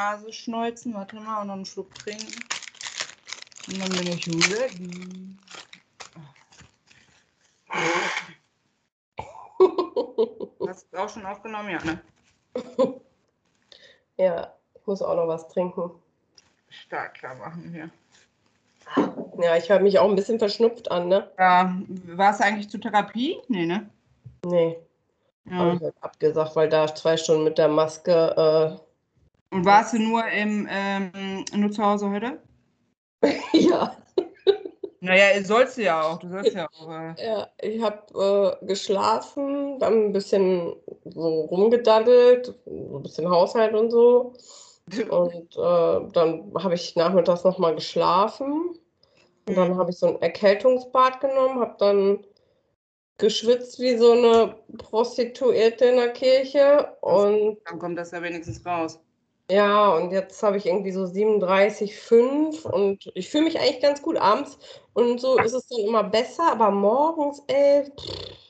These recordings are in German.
Nase schneuzen. Warte mal, und noch einen Schluck trinken. Und dann bin ich ready. Hast du auch schon aufgenommen? Ja, ne? Ja, ich muss auch noch was trinken. Stark klar machen hier. Ja, ich höre mich auch ein bisschen verschnupft an, ne? Ja, war es eigentlich zur Therapie? Nee, ne? Nee, habe Ja. ich halt abgesagt, weil da zwei Stunden mit der Maske, Und warst du nur im ähm, nur zu Hause heute? ja, Naja, sollst du ja auch. Du sollst ja auch. Äh, ja, ich habe äh, geschlafen, dann ein bisschen so rumgedaddelt, so ein bisschen Haushalt und so. Und äh, dann habe ich nachmittags nochmal geschlafen. Und dann habe ich so ein Erkältungsbad genommen, habe dann geschwitzt wie so eine Prostituierte in der Kirche. Und dann kommt das ja wenigstens raus. Ja, und jetzt habe ich irgendwie so 37,5 und ich fühle mich eigentlich ganz gut abends. Und so ist es dann immer besser, aber morgens, ey, pff,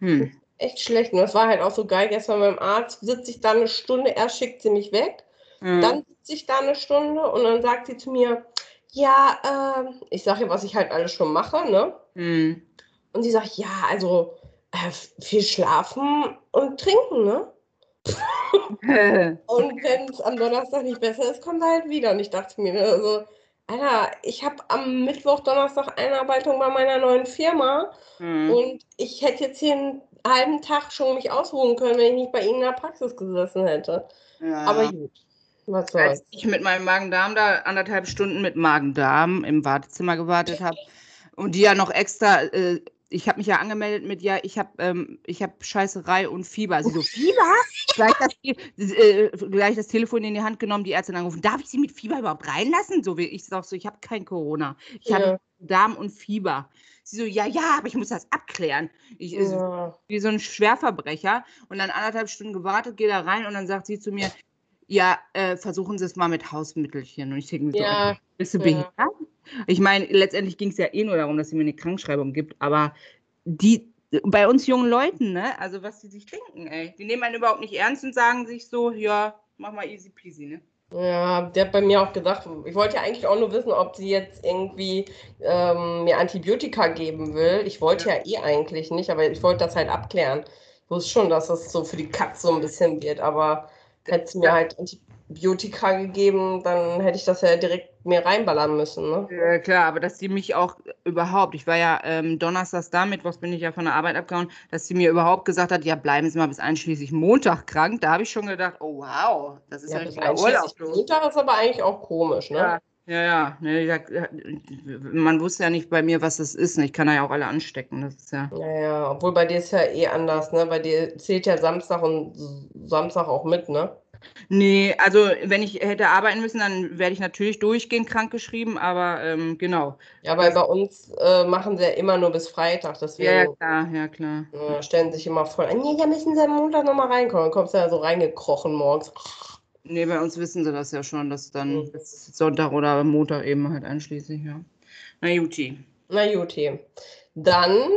Hm. echt schlecht. Und das war halt auch so geil. Gestern beim Arzt sitze ich da eine Stunde, erst schickt sie mich weg. Mhm. Dann sitze ich da eine Stunde und dann sagt sie zu mir, ja, ähm, ich sage ihr, was ich halt alles schon mache, ne? Hm. Und sie sagt, ja, also äh, viel schlafen und trinken, ne? Und wenn es am Donnerstag nicht besser ist, kommt er halt wieder. Und ich dachte mir, also, Alter, ich habe am Mittwoch, Donnerstag Einarbeitung bei meiner neuen Firma Hm. und ich hätte jetzt hier einen halben Tag schon mich ausruhen können, wenn ich nicht bei Ihnen in der Praxis gesessen hätte. Ja. Aber gut, was soll's. Als ich mit meinem Magen-Darm da anderthalb Stunden mit Magen-Darm im Wartezimmer gewartet habe und die ja noch extra, äh, ich habe mich ja angemeldet mit, ja, ich habe ähm, ich hab Scheißerei und Fieber. Sie so, Fieber? gleich, das, äh, gleich das Telefon in die Hand genommen, die Ärztin angerufen. Darf ich Sie mit Fieber überhaupt reinlassen? So wie ich sag so, ich habe kein Corona. Ich Ja. habe Darm und Fieber. Sie so, ja, ja, aber ich muss das abklären. Ich, Ja. wie so ein Schwerverbrecher und dann anderthalb Stunden gewartet, gehe da rein und dann sagt sie zu mir, ja, äh, versuchen Sie es mal mit Hausmittelchen. Und ich denke mir so, Ja, bist du ja. behindert? Ich meine, letztendlich ging es ja eh nur darum, dass sie mir eine Krankschreibung gibt, aber die, bei uns jungen Leuten, ne, also was die sich denken, ey, die nehmen einen überhaupt nicht ernst und sagen sich so, ja, mach mal easy peasy, ne? Ja, der hat bei mir auch gesagt, ich wollte ja eigentlich auch nur wissen, ob sie jetzt irgendwie ähm, mir Antibiotika geben will. Ich wollte ja. eh eigentlich nicht, aber ich wollte das halt abklären. Ich wusste schon, dass das so für die Katze so ein bisschen wird, aber hätte sie mir halt Antibiotika gegeben, dann hätte ich das ja direkt mir reinballern müssen, ne? Ja, klar, aber dass die mich auch überhaupt, ich war ja ähm, donnerstags da, mittwochs bin ich ja von der Arbeit abgehauen, dass sie mir überhaupt gesagt hat, ja, bleiben Sie mal bis einschließlich Montag krank. Da habe ich schon gedacht, oh wow, das ist ja, Ja, richtiger Urlaub. Montag ist aber eigentlich auch komisch, ne? Ja, ja, ja. Ne, gesagt, äh, man wusste ja nicht bei mir, was das ist. Ne? Ich kann ja auch alle anstecken. Das ist ja. Ja, ja, obwohl bei dir ist ja eh anders, ne? Bei dir zählt ja Samstag und Samstag auch mit, ne? Nee, also wenn ich hätte arbeiten müssen, dann werde ich natürlich durchgehend krankgeschrieben, aber ähm, genau. Ja, weil bei uns äh, machen sie ja immer nur bis Freitag, deswegen. Ja, ja, klar, ja, klar. Ja, stellen sich immer voll an, nee, da müssen sie am Montag nochmal reinkommen. Dann kommst du ja so reingekrochen morgens. Nee, bei uns wissen sie das ja schon, dass dann Mhm. Sonntag oder Montag eben halt einschließlich, ja. Na Juti, Na Juti. Dann,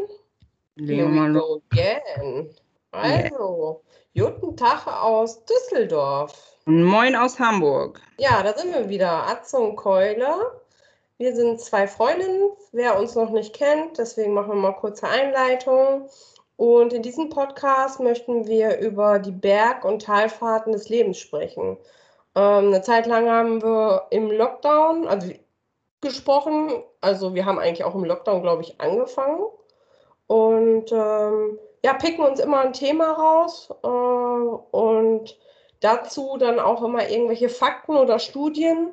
legen wir mal los. again. Also, guten Tag aus Düsseldorf. Moin aus Hamburg. Ja, da sind wir wieder. Atze und Keule. Wir sind zwei Freundinnen, wer uns noch nicht kennt, deswegen machen wir mal kurze Einleitung. Und in diesem Podcast möchten wir über die Berg- und Talfahrten des Lebens sprechen. Ähm, eine Zeit lang haben wir im Lockdown, also gesprochen, also wir haben eigentlich auch im Lockdown, glaube ich, angefangen. Und ähm, ja, picken uns immer ein Thema raus äh, und dazu dann auch immer irgendwelche Fakten oder Studien,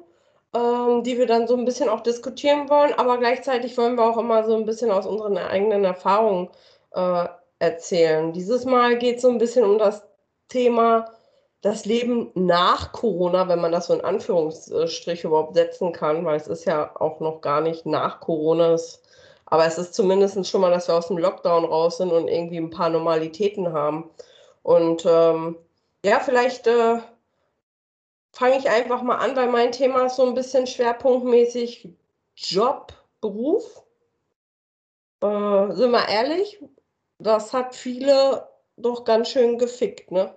ähm, die wir dann so ein bisschen auch diskutieren wollen, aber gleichzeitig wollen wir auch immer so ein bisschen aus unseren eigenen Erfahrungen äh, erzählen. Dieses Mal geht es so ein bisschen um das Thema das Leben nach Corona, wenn man das so in Anführungsstrich überhaupt setzen kann, weil es ist ja auch noch gar nicht nach Corona, aber es ist zumindest schon mal, dass wir aus dem Lockdown raus sind und irgendwie ein paar Normalitäten haben. Und ähm, ja, vielleicht äh, fange ich einfach mal an, weil mein Thema ist so ein bisschen schwerpunktmäßig Job, Beruf. Äh, sind wir ehrlich, das hat viele doch ganz schön gefickt, ne?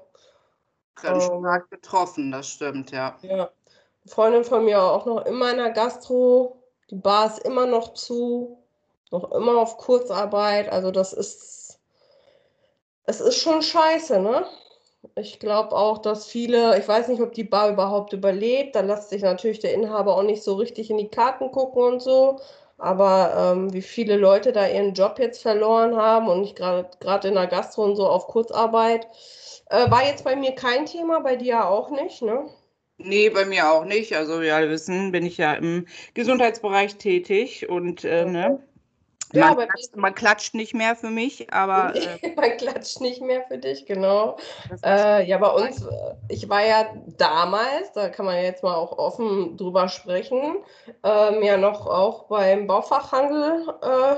Ganz ähm, stark getroffen, das stimmt, ja. Ja. Eine Freundin von mir auch noch immer in der Gastro. Die Bar ist immer noch zu, noch immer auf Kurzarbeit. Also das ist, es ist schon scheiße, ne? Ich glaube auch, dass viele, ich weiß nicht, ob die Bar überhaupt überlebt. Da lässt sich natürlich der Inhaber auch nicht so richtig in die Karten gucken und so. Aber ähm, wie viele Leute da ihren Job jetzt verloren haben und nicht gerade in der Gastro und so auf Kurzarbeit, äh, war jetzt bei mir kein Thema, bei dir auch nicht, ne? Nee, bei mir auch nicht. Also, wie alle wissen, bin ich ja im Gesundheitsbereich tätig und äh, ne, ja, man, klatscht, man, klatscht, nicht mehr für mich, aber. Äh, man klatscht nicht mehr für dich, genau. Äh, ja, bei uns, äh, ich war ja damals, da kann man jetzt mal auch offen drüber sprechen, ähm, ja noch auch beim Baufachhandel äh,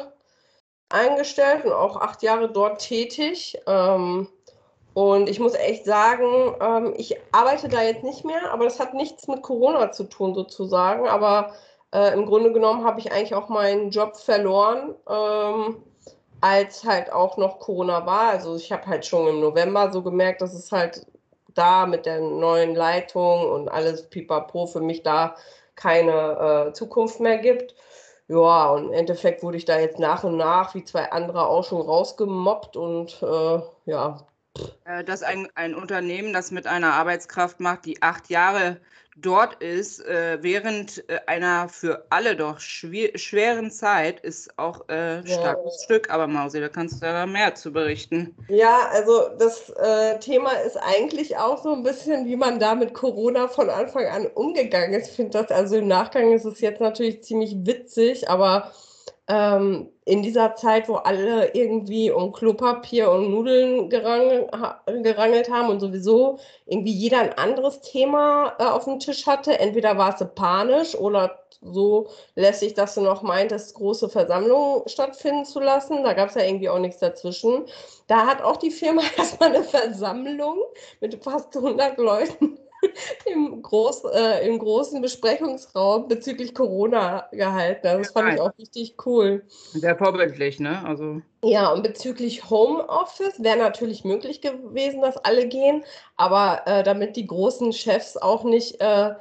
eingestellt und auch acht Jahre dort tätig. Ähm, und ich muss echt sagen, ähm, ich arbeite da jetzt nicht mehr, aber das hat nichts mit Corona zu tun, sozusagen. Aber äh, Im Grunde genommen habe ich eigentlich auch meinen Job verloren, ähm, als halt auch noch Corona war. Also ich habe halt schon im November so gemerkt, dass es halt da mit der neuen Leitung und alles pipapo für mich da keine äh, Zukunft mehr gibt. Ja, und im Endeffekt wurde ich da jetzt nach und nach, wie zwei andere, auch schon rausgemobbt und äh, ja. Äh, dass ein, ein Unternehmen das mit einer Arbeitskraft macht, die acht Jahre dort ist, äh, während äh, einer für alle doch schweren Zeit, ist auch ein äh, starkes ja. Stück. Aber Mausi, da kannst du da mehr zu berichten. Ja, also das äh, Thema ist eigentlich auch so ein bisschen, wie man da mit Corona von Anfang an umgegangen ist. Ich finde das, also im Nachgang ist es jetzt natürlich ziemlich witzig, aber ähm, in dieser Zeit, wo alle irgendwie um Klopapier und Nudeln gerangelt, gerangelt haben und sowieso irgendwie jeder ein anderes Thema äh, auf dem Tisch hatte. Entweder war es panisch oder so lässig, dass du noch meintest, große Versammlungen stattfinden zu lassen. Da gab es ja irgendwie auch nichts dazwischen. Da hat auch die Firma erstmal eine Versammlung mit fast 100 Leuten im, Groß, äh, im großen Besprechungsraum bezüglich Corona gehalten. Also das fand ich auch richtig cool. Sehr vorbildlich, ne? Also. Ja, und bezüglich Homeoffice wäre natürlich möglich gewesen, dass alle gehen, aber äh, damit die großen Chefs auch nicht äh,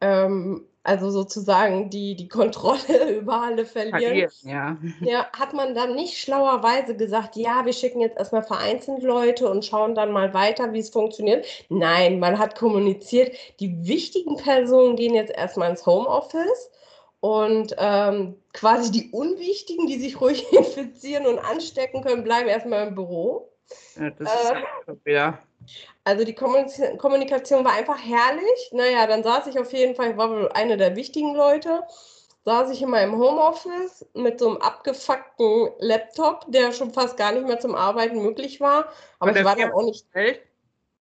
ähm, also sozusagen die, die Kontrolle über alle verlieren, ja. ja, hat man dann nicht schlauerweise gesagt, ja, wir schicken jetzt erstmal vereinzelt Leute und schauen dann mal weiter, wie es funktioniert. Nein, man hat kommuniziert, die wichtigen Personen gehen jetzt erstmal ins Homeoffice und ähm, quasi die unwichtigen, die sich ruhig infizieren und anstecken können, bleiben erstmal im Büro. Ja, das äh, ist ja. Also die Kommunikation war einfach herrlich. Naja, dann saß ich auf jeden Fall, ich war wohl eine der wichtigen Leute, saß ich in meinem Homeoffice mit so einem abgefuckten Laptop, der schon fast gar nicht mehr zum Arbeiten möglich war. Aber ich war dann auch nicht. Gestellt?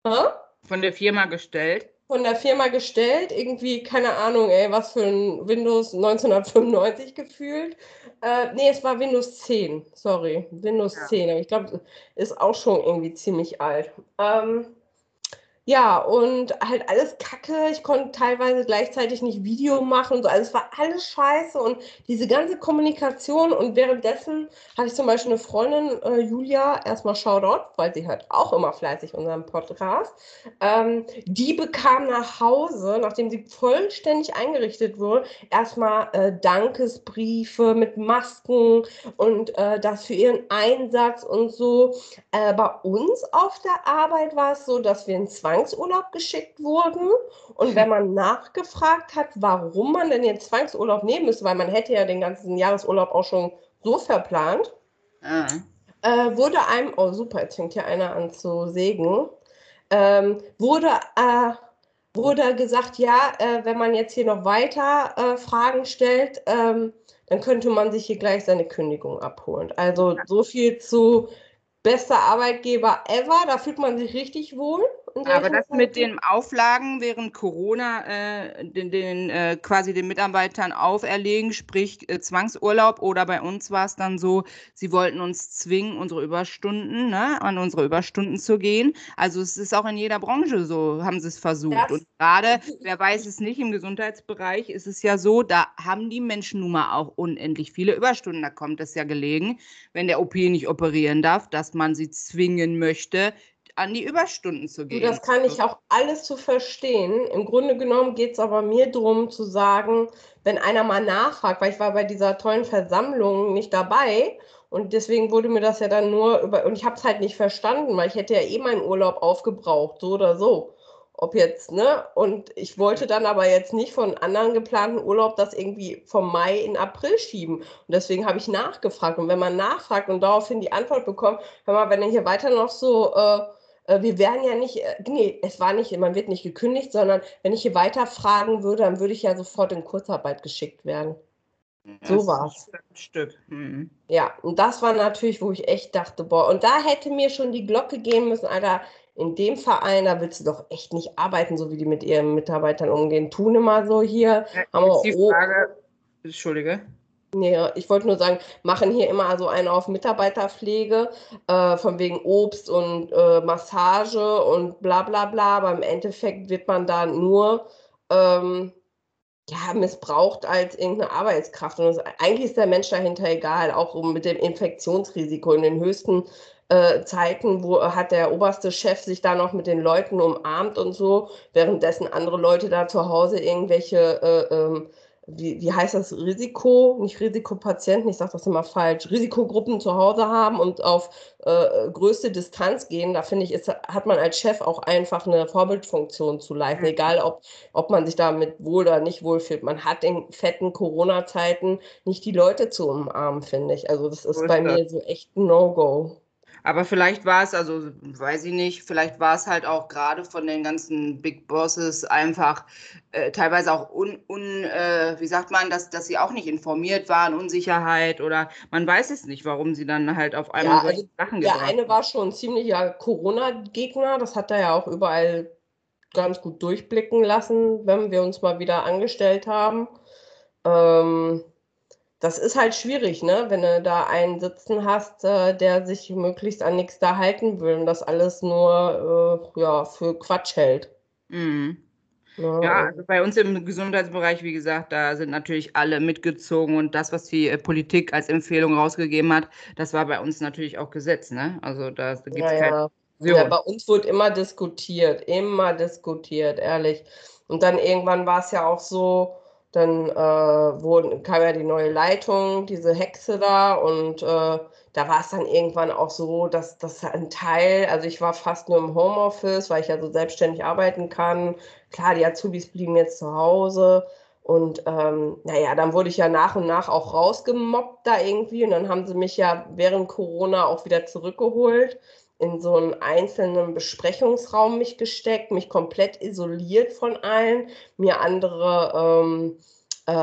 Von der Firma gestellt? Von der Firma gestellt, irgendwie, keine Ahnung, ey, was für ein Windows 1995 gefühlt. Äh, nee, es war Windows 10, sorry, Windows ja. 10, aber ich glaube, ist auch schon irgendwie ziemlich alt. Ähm, ja, und halt alles kacke. Ich konnte teilweise gleichzeitig nicht Video machen und so. Also es war alles scheiße und diese ganze Kommunikation. Und währenddessen hatte ich zum Beispiel eine Freundin, äh, Julia, erstmal Shoutout, weil sie hört auch immer fleißig unseren Podcast. Ähm, die bekam nach Hause, nachdem sie vollständig eingerichtet wurde, erstmal äh, Dankesbriefe mit Masken und äh, das für ihren Einsatz und so. Äh, bei uns auf der Arbeit war es so, dass wir in zwei Zwangsurlaub geschickt wurden. Und wenn man nachgefragt hat, warum man denn jetzt Zwangsurlaub nehmen müsste, weil man hätte ja den ganzen Jahresurlaub auch schon so verplant, ah. äh, wurde einem, oh super, jetzt fängt hier einer an zu sägen, ähm, wurde, äh, wurde gesagt, ja, äh, wenn man jetzt hier noch weiter äh, Fragen stellt, ähm, dann könnte man sich hier gleich seine Kündigung abholen. Also so viel zu bester Arbeitgeber ever, da fühlt man sich richtig wohl. Aber das mit den Auflagen während Corona, äh, den, den äh, quasi den Mitarbeitern auferlegen, sprich äh, Zwangsurlaub oder bei uns war es dann so, sie wollten uns zwingen, unsere Überstunden, ne, an unsere Überstunden zu gehen. Also es ist auch in jeder Branche so, haben sie es versucht. Das Und gerade, wer weiß es nicht, im Gesundheitsbereich ist es ja so, da haben die Menschen nun mal auch unendlich viele Überstunden. Da kommt es ja gelegen, wenn der OP nicht operieren darf, dass man sie zwingen möchte, an die Überstunden zu gehen. Du, das kann ich auch alles zu verstehen. Im Grunde genommen geht es aber mir darum zu sagen, wenn einer mal nachfragt, weil ich war bei dieser tollen Versammlung nicht dabei und deswegen wurde mir das ja dann nur über, und ich habe es halt nicht verstanden, weil ich hätte ja eh meinen Urlaub aufgebraucht, so oder so ob jetzt, ne? Und ich wollte dann aber jetzt nicht von anderen geplanten Urlaub das irgendwie vom Mai in April schieben. Und deswegen habe ich nachgefragt. Und wenn man nachfragt und daraufhin die Antwort bekommt, hör mal, wenn ihr hier weiter noch so, äh, äh, wir werden ja nicht, äh, nee, es war nicht, man wird nicht gekündigt, sondern wenn ich hier weiter fragen würde, dann würde ich ja sofort in Kurzarbeit geschickt werden. so war es. Stück. Mhm. Ja, und das war natürlich, wo ich echt dachte, boah, und da hätte mir schon die Glocke gehen müssen, Alter, in dem Verein, da willst du doch echt nicht arbeiten, so wie die mit ihren Mitarbeitern umgehen. Tun immer so hier. Ja, haben wir, die Frage, Entschuldige. Nee, ich wollte nur sagen, machen hier immer so einen auf Mitarbeiterpflege, äh, von wegen Obst und äh, Massage und bla bla bla, aber im Endeffekt wird man da nur ähm, ja, missbraucht als irgendeine Arbeitskraft. Und das, eigentlich ist der Mensch dahinter egal, auch mit dem Infektionsrisiko in den höchsten äh, Zeiten, wo hat der oberste Chef sich da noch mit den Leuten umarmt und so, währenddessen andere Leute da zu Hause irgendwelche, äh, ähm, wie, wie heißt das, Risiko, nicht Risikopatienten, ich sage das immer falsch, Risikogruppen zu Hause haben und auf äh, größte Distanz gehen, da finde ich, ist, hat man als Chef auch einfach eine Vorbildfunktion zu leisten, egal ob, ob man sich damit wohl oder nicht wohl fühlt. Man hat in fetten Corona-Zeiten nicht die Leute zu umarmen, finde ich. Also das ist, ist bei das? mir so echt ein No-Go. Aber vielleicht war es, also weiß ich nicht, vielleicht war es halt auch gerade von den ganzen Big Bosses einfach äh, teilweise auch un, un äh, wie sagt man, dass, dass sie auch nicht informiert waren, Unsicherheit oder man weiß es nicht, warum sie dann halt auf einmal ja, solche also Sachen Der eine war schon ein ziemlicher Corona-Gegner, das hat er ja auch überall ganz gut durchblicken lassen, wenn wir uns mal wieder angestellt haben. Ähm, das ist halt schwierig, ne? wenn du da einen sitzen hast, äh, der sich möglichst an nichts da halten will und das alles nur äh, ja, für Quatsch hält. Mhm. Ja, ja, also bei uns im Gesundheitsbereich, wie gesagt, da sind natürlich alle mitgezogen und das, was die äh, Politik als Empfehlung rausgegeben hat, das war bei uns natürlich auch Gesetz. Ne? Also da gibt es ja, keine ja. ja, bei uns wurde immer diskutiert, immer diskutiert, ehrlich. Und dann irgendwann war es ja auch so, dann äh, wurden, kam ja die neue Leitung, diese Hexe da und äh, da war es dann irgendwann auch so, dass das ein Teil, also ich war fast nur im Homeoffice, weil ich ja so selbstständig arbeiten kann. Klar, die Azubis blieben jetzt zu Hause und ähm, naja, dann wurde ich ja nach und nach auch rausgemobbt da irgendwie und dann haben sie mich ja während Corona auch wieder zurückgeholt in so einen einzelnen Besprechungsraum mich gesteckt, mich komplett isoliert von allen, mir andere ähm, äh, äh,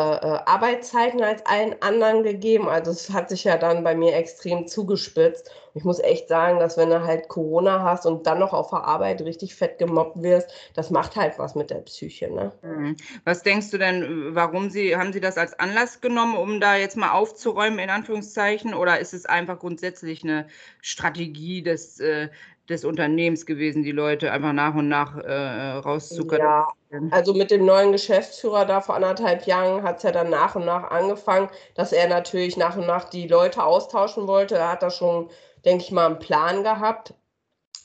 Arbeitszeiten als allen anderen gegeben. Also es hat sich ja dann bei mir extrem zugespitzt. ich muss echt sagen, dass wenn du halt Corona hast und dann noch auf der Arbeit richtig fett gemobbt wirst, das macht halt was mit der Psyche. Ne? Mhm. Was denkst du denn, warum sie, haben sie das als Anlass genommen, um da jetzt mal aufzuräumen, in Anführungszeichen? Oder ist es einfach grundsätzlich eine Strategie des, äh, des Unternehmens gewesen, die Leute einfach nach und nach äh, rauszuckern? Ja, also mit dem neuen Geschäftsführer da vor anderthalb Jahren hat es ja dann nach und nach angefangen, dass er natürlich nach und nach die Leute austauschen wollte. Er hat da schon, denke ich mal, einen Plan gehabt.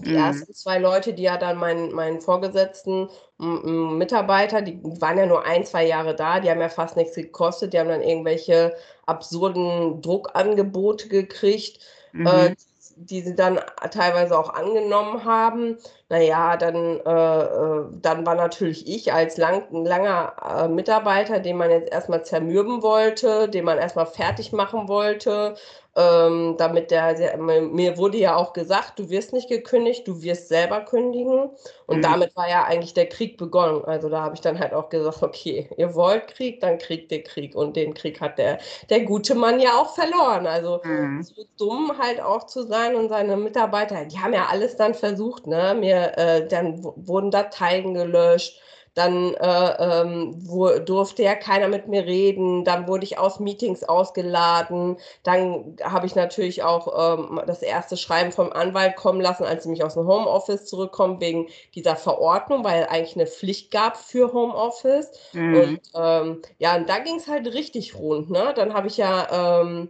Die mhm. ersten zwei Leute, die ja dann meinen, meinen Vorgesetzten, Mitarbeiter, die waren ja nur ein, zwei Jahre da, die haben ja fast nichts gekostet, die haben dann irgendwelche absurden Druckangebote gekriegt, äh, mhm. äh, die sie dann teilweise auch angenommen haben. Naja, dann, äh, äh, dann war natürlich ich als lang, langer äh, Mitarbeiter, den man jetzt erstmal zermürben wollte, den man erstmal fertig machen wollte, ähm, damit der, mir wurde ja auch gesagt, du wirst nicht gekündigt, du wirst selber kündigen. Und mhm. damit war ja eigentlich der Krieg begonnen. Also da habe ich dann halt auch gesagt, okay, ihr wollt Krieg, dann kriegt ihr Krieg. Und den Krieg hat der, der gute Mann ja auch verloren. Also mhm. so dumm halt auch zu sein und seine Mitarbeiter, die haben ja alles dann versucht, ne? Mir, äh, dann wurden Dateien gelöscht dann äh, ähm, wo, durfte ja keiner mit mir reden. Dann wurde ich aus Meetings ausgeladen. Dann habe ich natürlich auch ähm, das erste Schreiben vom Anwalt kommen lassen, als sie mich aus dem Homeoffice zurückkommen, wegen dieser Verordnung, weil eigentlich eine Pflicht gab für Homeoffice. Mhm. Und ähm, ja, und da ging es halt richtig rund. Ne? Dann habe ich ja. Ähm,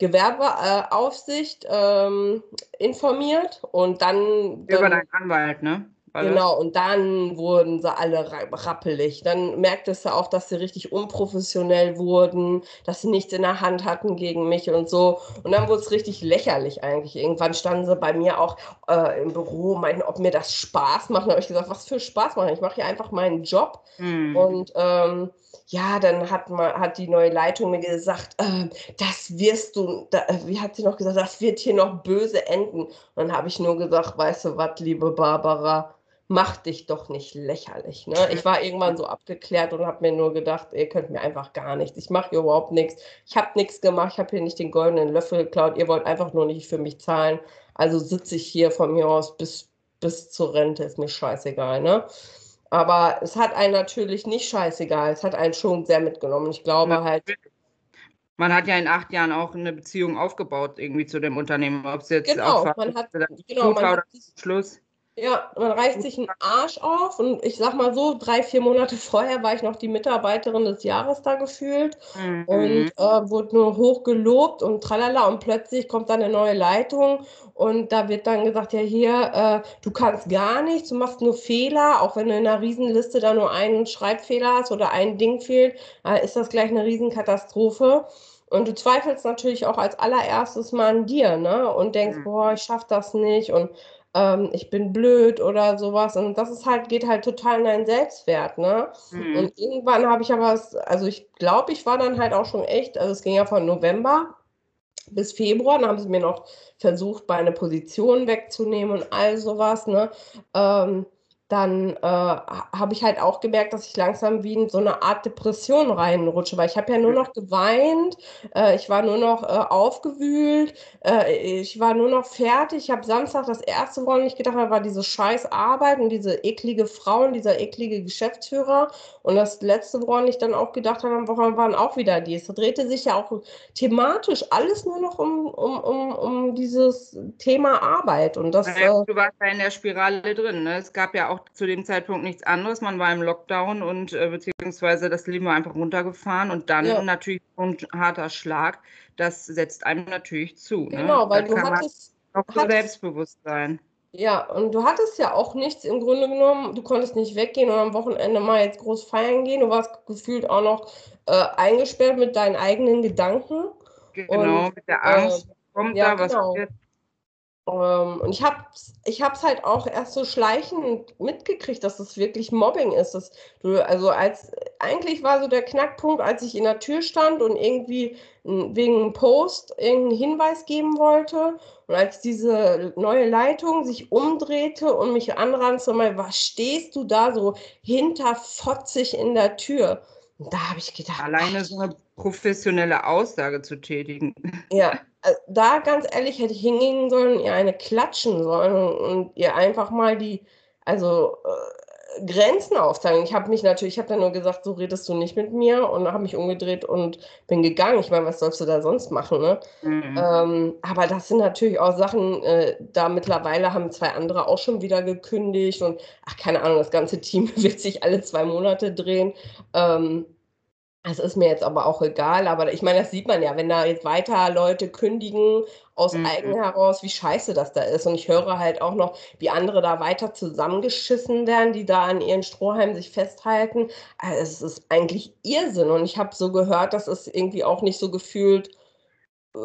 Gewerbeaufsicht ähm, informiert und dann. Über deinen Anwalt, ne? Genau, und dann wurden sie alle rappelig. Dann merktest du auch, dass sie richtig unprofessionell wurden, dass sie nichts in der Hand hatten gegen mich und so. Und dann wurde es richtig lächerlich eigentlich. Irgendwann standen sie bei mir auch äh, im Büro, meinten, ob mir das Spaß macht. Da habe ich gesagt, was für Spaß machen? Ich mache hier einfach meinen Job. Mhm. Und ähm, ja, dann hat, man, hat die neue Leitung mir gesagt, äh, das wirst du, da, äh, wie hat sie noch gesagt, das wird hier noch böse enden. Und dann habe ich nur gesagt, weißt du was, liebe Barbara, mach dich doch nicht lächerlich. Ne? Ich war irgendwann so abgeklärt und habe mir nur gedacht, ihr könnt mir einfach gar nichts. Ich mache hier überhaupt nichts. Ich habe nichts gemacht. Ich habe hier nicht den goldenen Löffel geklaut. Ihr wollt einfach nur nicht für mich zahlen. Also sitze ich hier von mir aus bis, bis zur Rente. Ist mir scheißegal. Ne? Aber es hat einen natürlich nicht scheißegal. Es hat einen schon sehr mitgenommen. Ich glaube ja. halt. Man hat ja in acht Jahren auch eine Beziehung aufgebaut irgendwie zu dem Unternehmen. Ob es jetzt genau, auch man hat, genau, man hat, Schluss. Ja, man reißt sich einen Arsch auf und ich sag mal so, drei, vier Monate vorher war ich noch die Mitarbeiterin des Jahres da gefühlt mhm. und äh, wurde nur hoch gelobt und tralala und plötzlich kommt dann eine neue Leitung und da wird dann gesagt, ja hier, äh, du kannst gar nichts, du machst nur Fehler, auch wenn du in einer Riesenliste da nur einen Schreibfehler hast oder ein Ding fehlt, äh, ist das gleich eine Riesenkatastrophe. Und du zweifelst natürlich auch als allererstes mal an dir, ne? Und denkst, mhm. boah, ich schaff das nicht und ähm, ich bin blöd oder sowas. Und das ist halt, geht halt total in deinen Selbstwert, ne? Mhm. Und irgendwann habe ich aber, also ich glaube, ich war dann halt auch schon echt, also es ging ja von November bis Februar, dann haben sie mir noch versucht, meine Position wegzunehmen und all sowas, ne? Ähm, dann äh, habe ich halt auch gemerkt, dass ich langsam wie in so eine Art Depression reinrutsche, weil ich habe ja nur noch geweint, äh, ich war nur noch äh, aufgewühlt, äh, ich war nur noch fertig. Ich habe Samstag das erste, woran ich gedacht habe, war diese scheiß Arbeit und diese eklige Frau und dieser eklige Geschäftsführer. Und das letzte, woran ich dann auch gedacht habe, waren auch wieder die. Es drehte sich ja auch thematisch alles nur noch um, um, um, um dieses Thema Arbeit. Und das, ja, äh du warst ja in der Spirale drin. Ne? Es gab ja auch zu dem Zeitpunkt nichts anderes. Man war im Lockdown und äh, beziehungsweise das Leben war einfach runtergefahren und dann ja. natürlich ein harter Schlag. Das setzt einem natürlich zu. Ne? Genau, weil da du hattest. Auch so Selbstbewusstsein. Ja, und du hattest ja auch nichts im Grunde genommen. Du konntest nicht weggehen und am Wochenende mal jetzt groß feiern gehen. Du warst gefühlt auch noch äh, eingesperrt mit deinen eigenen Gedanken. Genau, und, mit der Angst. Äh, kommt ja, da, was genau. wird ähm, und ich habe es ich hab's halt auch erst so schleichend mitgekriegt, dass es wirklich Mobbing ist. Dass du, also als eigentlich war so der Knackpunkt, als ich in der Tür stand und irgendwie wegen einem Post irgendeinen Hinweis geben wollte. Und als diese neue Leitung sich umdrehte und mich anranzte, mal, was stehst du da so hinterfotzig in der Tür? Und da habe ich gedacht. Alleine so eine professionelle Aussage zu tätigen. Ja, da ganz ehrlich hätte ich hingehen sollen, ihr eine klatschen sollen und ihr einfach mal die, also äh, Grenzen aufzeigen. Ich habe mich natürlich, ich habe dann nur gesagt, so redest du nicht mit mir und habe mich umgedreht und bin gegangen. Ich meine, was sollst du da sonst machen, ne? Mhm. Ähm, aber das sind natürlich auch Sachen, äh, da mittlerweile haben zwei andere auch schon wieder gekündigt und ach, keine Ahnung, das ganze Team wird sich alle zwei Monate drehen. Ähm, das ist mir jetzt aber auch egal, aber ich meine, das sieht man ja, wenn da jetzt weiter Leute kündigen aus mhm. eigen heraus, wie scheiße das da ist. Und ich höre halt auch noch, wie andere da weiter zusammengeschissen werden, die da an ihren Strohhalmen sich festhalten. Also es ist eigentlich Irrsinn. Und ich habe so gehört, dass es irgendwie auch nicht so gefühlt äh,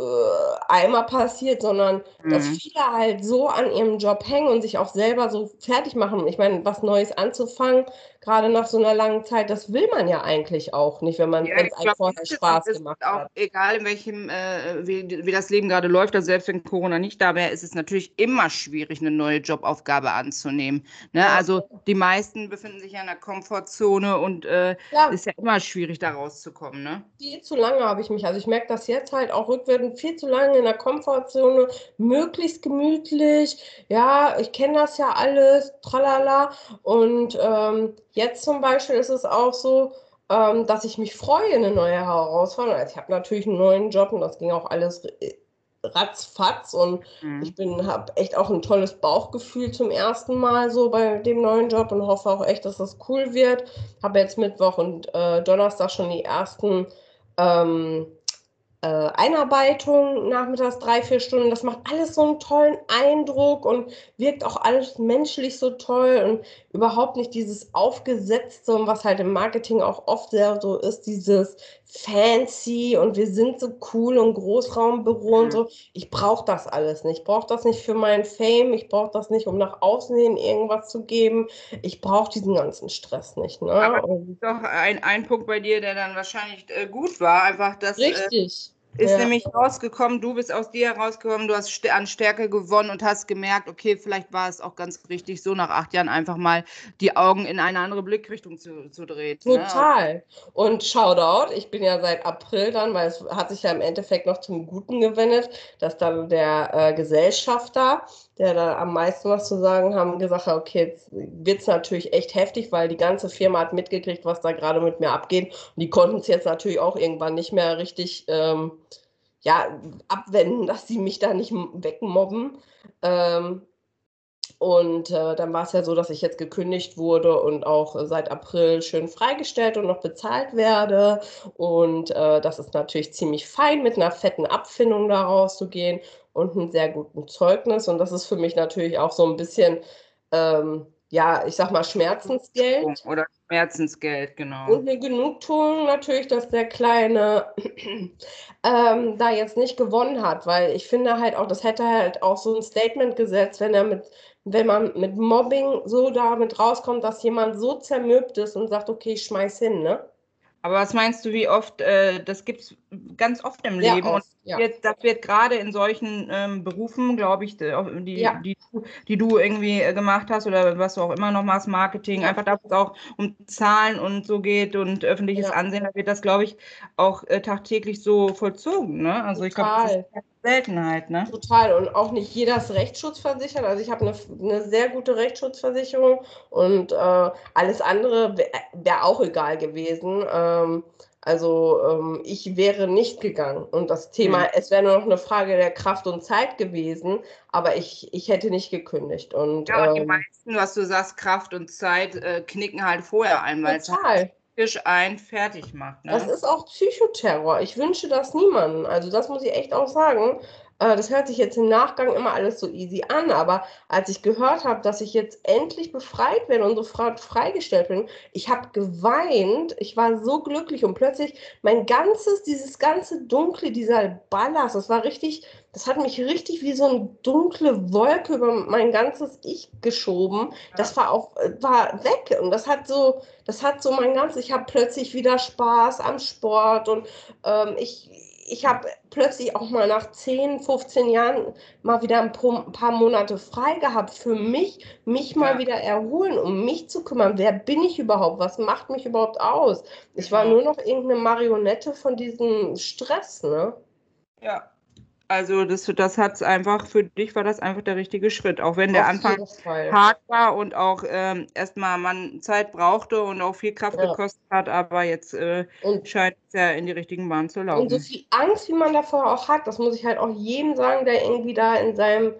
einmal passiert, sondern mhm. dass viele halt so an ihrem Job hängen und sich auch selber so fertig machen. Ich meine, was Neues anzufangen, gerade nach so einer langen Zeit, das will man ja eigentlich auch nicht, wenn man ja, es einem vorher Spaß gemacht auch, hat. Egal in welchem, äh, wie, wie das Leben gerade läuft, also selbst wenn Corona nicht da wäre, ist es natürlich immer schwierig, eine neue Jobaufgabe anzunehmen. Ne? Ja. Also die meisten befinden sich ja in der Komfortzone und äh, ja. ist ja immer schwierig, da rauszukommen. Ne? Viel zu lange habe ich mich, also ich merke das jetzt halt auch rückwärts, viel zu lange in der Komfortzone, möglichst gemütlich, ja, ich kenne das ja alles, tralala und ähm, Jetzt zum Beispiel ist es auch so, ähm, dass ich mich freue, eine neue Herausforderung. Also ich habe natürlich einen neuen Job und das ging auch alles ratzfatz und mhm. ich bin habe echt auch ein tolles Bauchgefühl zum ersten Mal so bei dem neuen Job und hoffe auch echt, dass das cool wird. Habe jetzt Mittwoch und äh, Donnerstag schon die ersten ähm, äh, Einarbeitung nachmittags drei, vier Stunden. Das macht alles so einen tollen Eindruck und wirkt auch alles menschlich so toll und überhaupt nicht dieses Aufgesetzte, was halt im Marketing auch oft sehr so ist, dieses fancy und wir sind so cool und Großraumbüro und so. Ich brauche das alles nicht. Ich brauche das nicht für meinen Fame. Ich brauche das nicht, um nach außen hin irgendwas zu geben. Ich brauche diesen ganzen Stress nicht. Ne? Aber doch ein, ein Punkt bei dir, der dann wahrscheinlich äh, gut war, einfach das. Äh, Richtig. Äh, ist ja. nämlich rausgekommen, du bist aus dir herausgekommen, du hast an Stärke gewonnen und hast gemerkt, okay, vielleicht war es auch ganz richtig, so nach acht Jahren einfach mal die Augen in eine andere Blickrichtung zu, zu drehen. Ne? Total. Ne? Und Shoutout, ich bin ja seit April dann, weil es hat sich ja im Endeffekt noch zum Guten gewendet, dass dann der äh, Gesellschafter, der da am meisten was zu sagen haben, gesagt okay, jetzt wird es natürlich echt heftig, weil die ganze Firma hat mitgekriegt, was da gerade mit mir abgeht. Und die konnten es jetzt natürlich auch irgendwann nicht mehr richtig ähm, ja, abwenden, dass sie mich da nicht wegmobben. Ähm, und äh, dann war es ja so, dass ich jetzt gekündigt wurde und auch seit April schön freigestellt und noch bezahlt werde. Und äh, das ist natürlich ziemlich fein, mit einer fetten Abfindung da rauszugehen und einem sehr guten Zeugnis. Und das ist für mich natürlich auch so ein bisschen, ähm, ja, ich sag mal, Schmerzensgeld. Oder Schmerzensgeld, genau. Und eine Genugtuung natürlich, dass der Kleine ähm, da jetzt nicht gewonnen hat, weil ich finde halt auch, das hätte halt auch so ein Statement gesetzt, wenn er mit, wenn man mit Mobbing so damit rauskommt, dass jemand so zermürbt ist und sagt, okay, ich schmeiß hin, ne? Aber was meinst du, wie oft, äh, das gibt es ganz oft im Sehr Leben oft, und ja. wird, das wird gerade in solchen ähm, Berufen, glaube ich, die, ja. die, die, du irgendwie äh, gemacht hast oder was du auch immer noch machst, Marketing, ja. einfach da es auch um Zahlen und so geht und öffentliches Ansehen, da wird das, glaube ich, auch äh, tagtäglich so vollzogen. Ne? Also Total. ich glaube, Seltenheit, ne? Total. Und auch nicht jeder ist rechtsschutzversichert. Also ich habe eine, eine sehr gute Rechtsschutzversicherung und äh, alles andere wäre wär auch egal gewesen. Ähm, also ähm, ich wäre nicht gegangen. Und das Thema, mhm. es wäre nur noch eine Frage der Kraft und Zeit gewesen, aber ich, ich hätte nicht gekündigt. Und, ja, und die ähm, meisten, was du sagst, Kraft und Zeit äh, knicken halt vorher ein, weil es halt Tisch ein fertig macht. Ne? Das ist auch Psychoterror. Ich wünsche das niemandem. Also das muss ich echt auch sagen. Äh, das hört sich jetzt im Nachgang immer alles so easy an, aber als ich gehört habe, dass ich jetzt endlich befreit werde und sofort freigestellt bin, ich habe geweint, ich war so glücklich und plötzlich mein ganzes, dieses ganze Dunkle, dieser Ballast, das war richtig, das hat mich richtig wie so eine dunkle Wolke über mein ganzes Ich geschoben. Das war auch, war weg und das hat so, das hat so mein ganzes, ich habe plötzlich wieder Spaß am Sport und ähm, ich, ich habe plötzlich auch mal nach 10, 15 Jahren mal wieder ein paar Monate frei gehabt für mich, mich mal ja. wieder erholen, um mich zu kümmern. Wer bin ich überhaupt? Was macht mich überhaupt aus? Ich war nur noch irgendeine Marionette von diesem Stress, ne? Ja, also das, das hat einfach, für dich war das einfach der richtige Schritt, auch wenn der Auf Anfang hart war und auch ähm, erstmal man Zeit brauchte und auch viel Kraft ja. gekostet hat, aber jetzt äh, scheint es ja in die richtigen Bahnen zu laufen. Und so viel Angst, wie man davor auch hat, das muss ich halt auch jedem sagen, der irgendwie da in seinem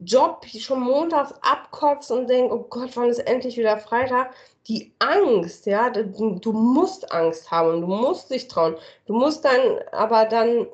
Job schon montags abkotzt und denkt, oh Gott, wann ist endlich wieder Freitag? Die Angst, ja, du, du musst Angst haben, du musst dich trauen. Du musst dann aber dann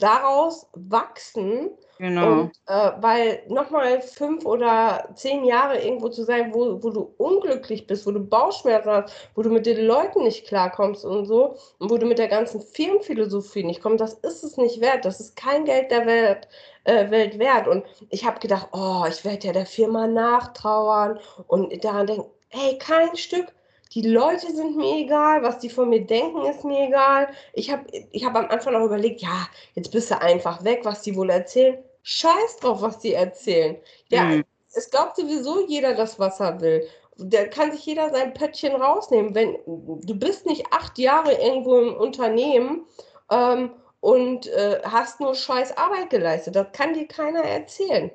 daraus wachsen. Genau. Und äh, weil nochmal fünf oder zehn Jahre irgendwo zu sein, wo, wo du unglücklich bist, wo du Bauchschmerzen hast, wo du mit den Leuten nicht klarkommst und so, und wo du mit der ganzen Firmenphilosophie nicht kommst, das ist es nicht wert. Das ist kein Geld der Welt, äh, Welt wert. Und ich habe gedacht, oh, ich werde ja der Firma nachtrauern und daran denken, ey, kein Stück die Leute sind mir egal, was die von mir denken, ist mir egal. Ich habe ich hab am Anfang auch überlegt, ja, jetzt bist du einfach weg, was die wohl erzählen. Scheiß drauf, was die erzählen. Ja, mhm. es glaubt sowieso jeder das, was er will. Da kann sich jeder sein Pöttchen rausnehmen. Wenn du bist nicht acht Jahre irgendwo im Unternehmen ähm, und äh, hast nur scheiß Arbeit geleistet. Das kann dir keiner erzählen.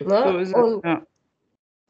Ne? So ist es, und, ja.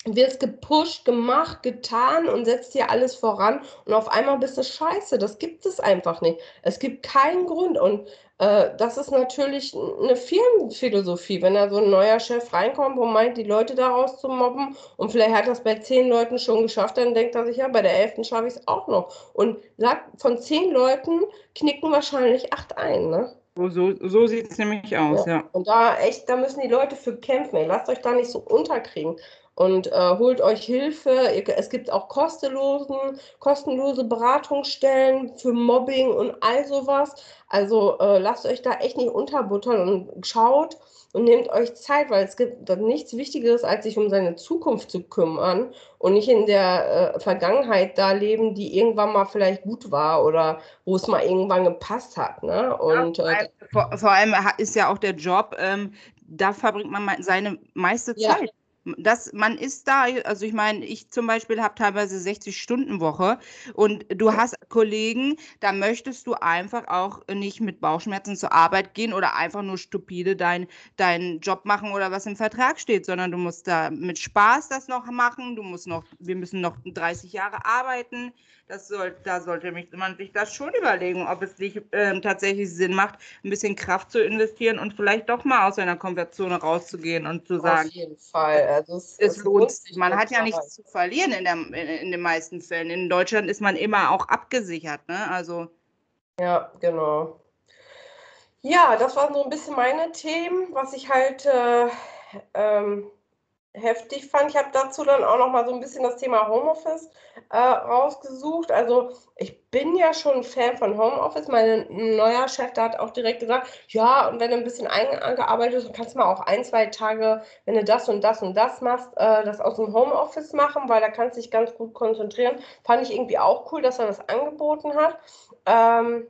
Wirst gepusht, gemacht, getan und setzt dir alles voran und auf einmal bist du scheiße. Das gibt es einfach nicht. Es gibt keinen Grund und äh, das ist natürlich eine Firmenphilosophie, wenn da so ein neuer Chef reinkommt und meint, die Leute daraus zu mobben und vielleicht hat das bei zehn Leuten schon geschafft, dann denkt er sich, ja, bei der elften schaffe ich es auch noch. Und sagt, von zehn Leuten knicken wahrscheinlich acht ein, ne? So, so sieht es nämlich aus, ja. ja. Und da echt, da müssen die Leute für kämpfen. Ey. Lasst euch da nicht so unterkriegen und äh, holt euch Hilfe. Es gibt auch kostenlosen, kostenlose Beratungsstellen für Mobbing und all sowas. Also äh, lasst euch da echt nicht unterbuttern und schaut und nehmt euch Zeit, weil es gibt nichts Wichtigeres, als sich um seine Zukunft zu kümmern und nicht in der äh, Vergangenheit da leben, die irgendwann mal vielleicht gut war oder wo es mal irgendwann gepasst hat. Ne? Und, ja, vor, allem, vor, allem ist ja auch der Job, ähm, da verbringt man seine meiste Zeit. Ja das, man ist da, also ich meine, ich zum Beispiel habe teilweise 60-Stunden-Woche und du hast Kollegen, da möchtest du einfach auch nicht mit Bauchschmerzen zur Arbeit gehen oder einfach nur stupide deinen dein Job machen oder was im Vertrag steht, sondern du musst da mit Spaß das noch machen, du musst noch, wir müssen noch 30 Jahre arbeiten, das soll, da sollte man sich das schon überlegen, ob es nicht äh, tatsächlich Sinn macht, ein bisschen Kraft zu investieren und vielleicht doch mal aus seiner Komfortzone rauszugehen und zu sagen. Auf jeden Fall. Also es, es, es lohnt sich. Man hat ja nichts zu verlieren in, der, in, in, den meisten Fällen. In Deutschland ist man immer auch abgesichert. Ne? Also. Ja, genau. Ja, das waren so ein bisschen meine Themen, was ich halt äh, ähm, heftig fand. Ich habe dazu dann auch noch mal so ein bisschen das Thema Homeoffice äh, rausgesucht. Also ich bin ja schon Fan von Homeoffice. Mein neuer Chef, der hat auch direkt gesagt, ja, und wenn du ein bisschen eingearbeitet bist, kannst du mal auch ein, zwei Tage, wenn du das und das und das machst, äh, das aus dem Homeoffice machen, weil da kannst du dich ganz gut konzentrieren. Fand ich irgendwie auch cool, dass er das angeboten hat. Ähm,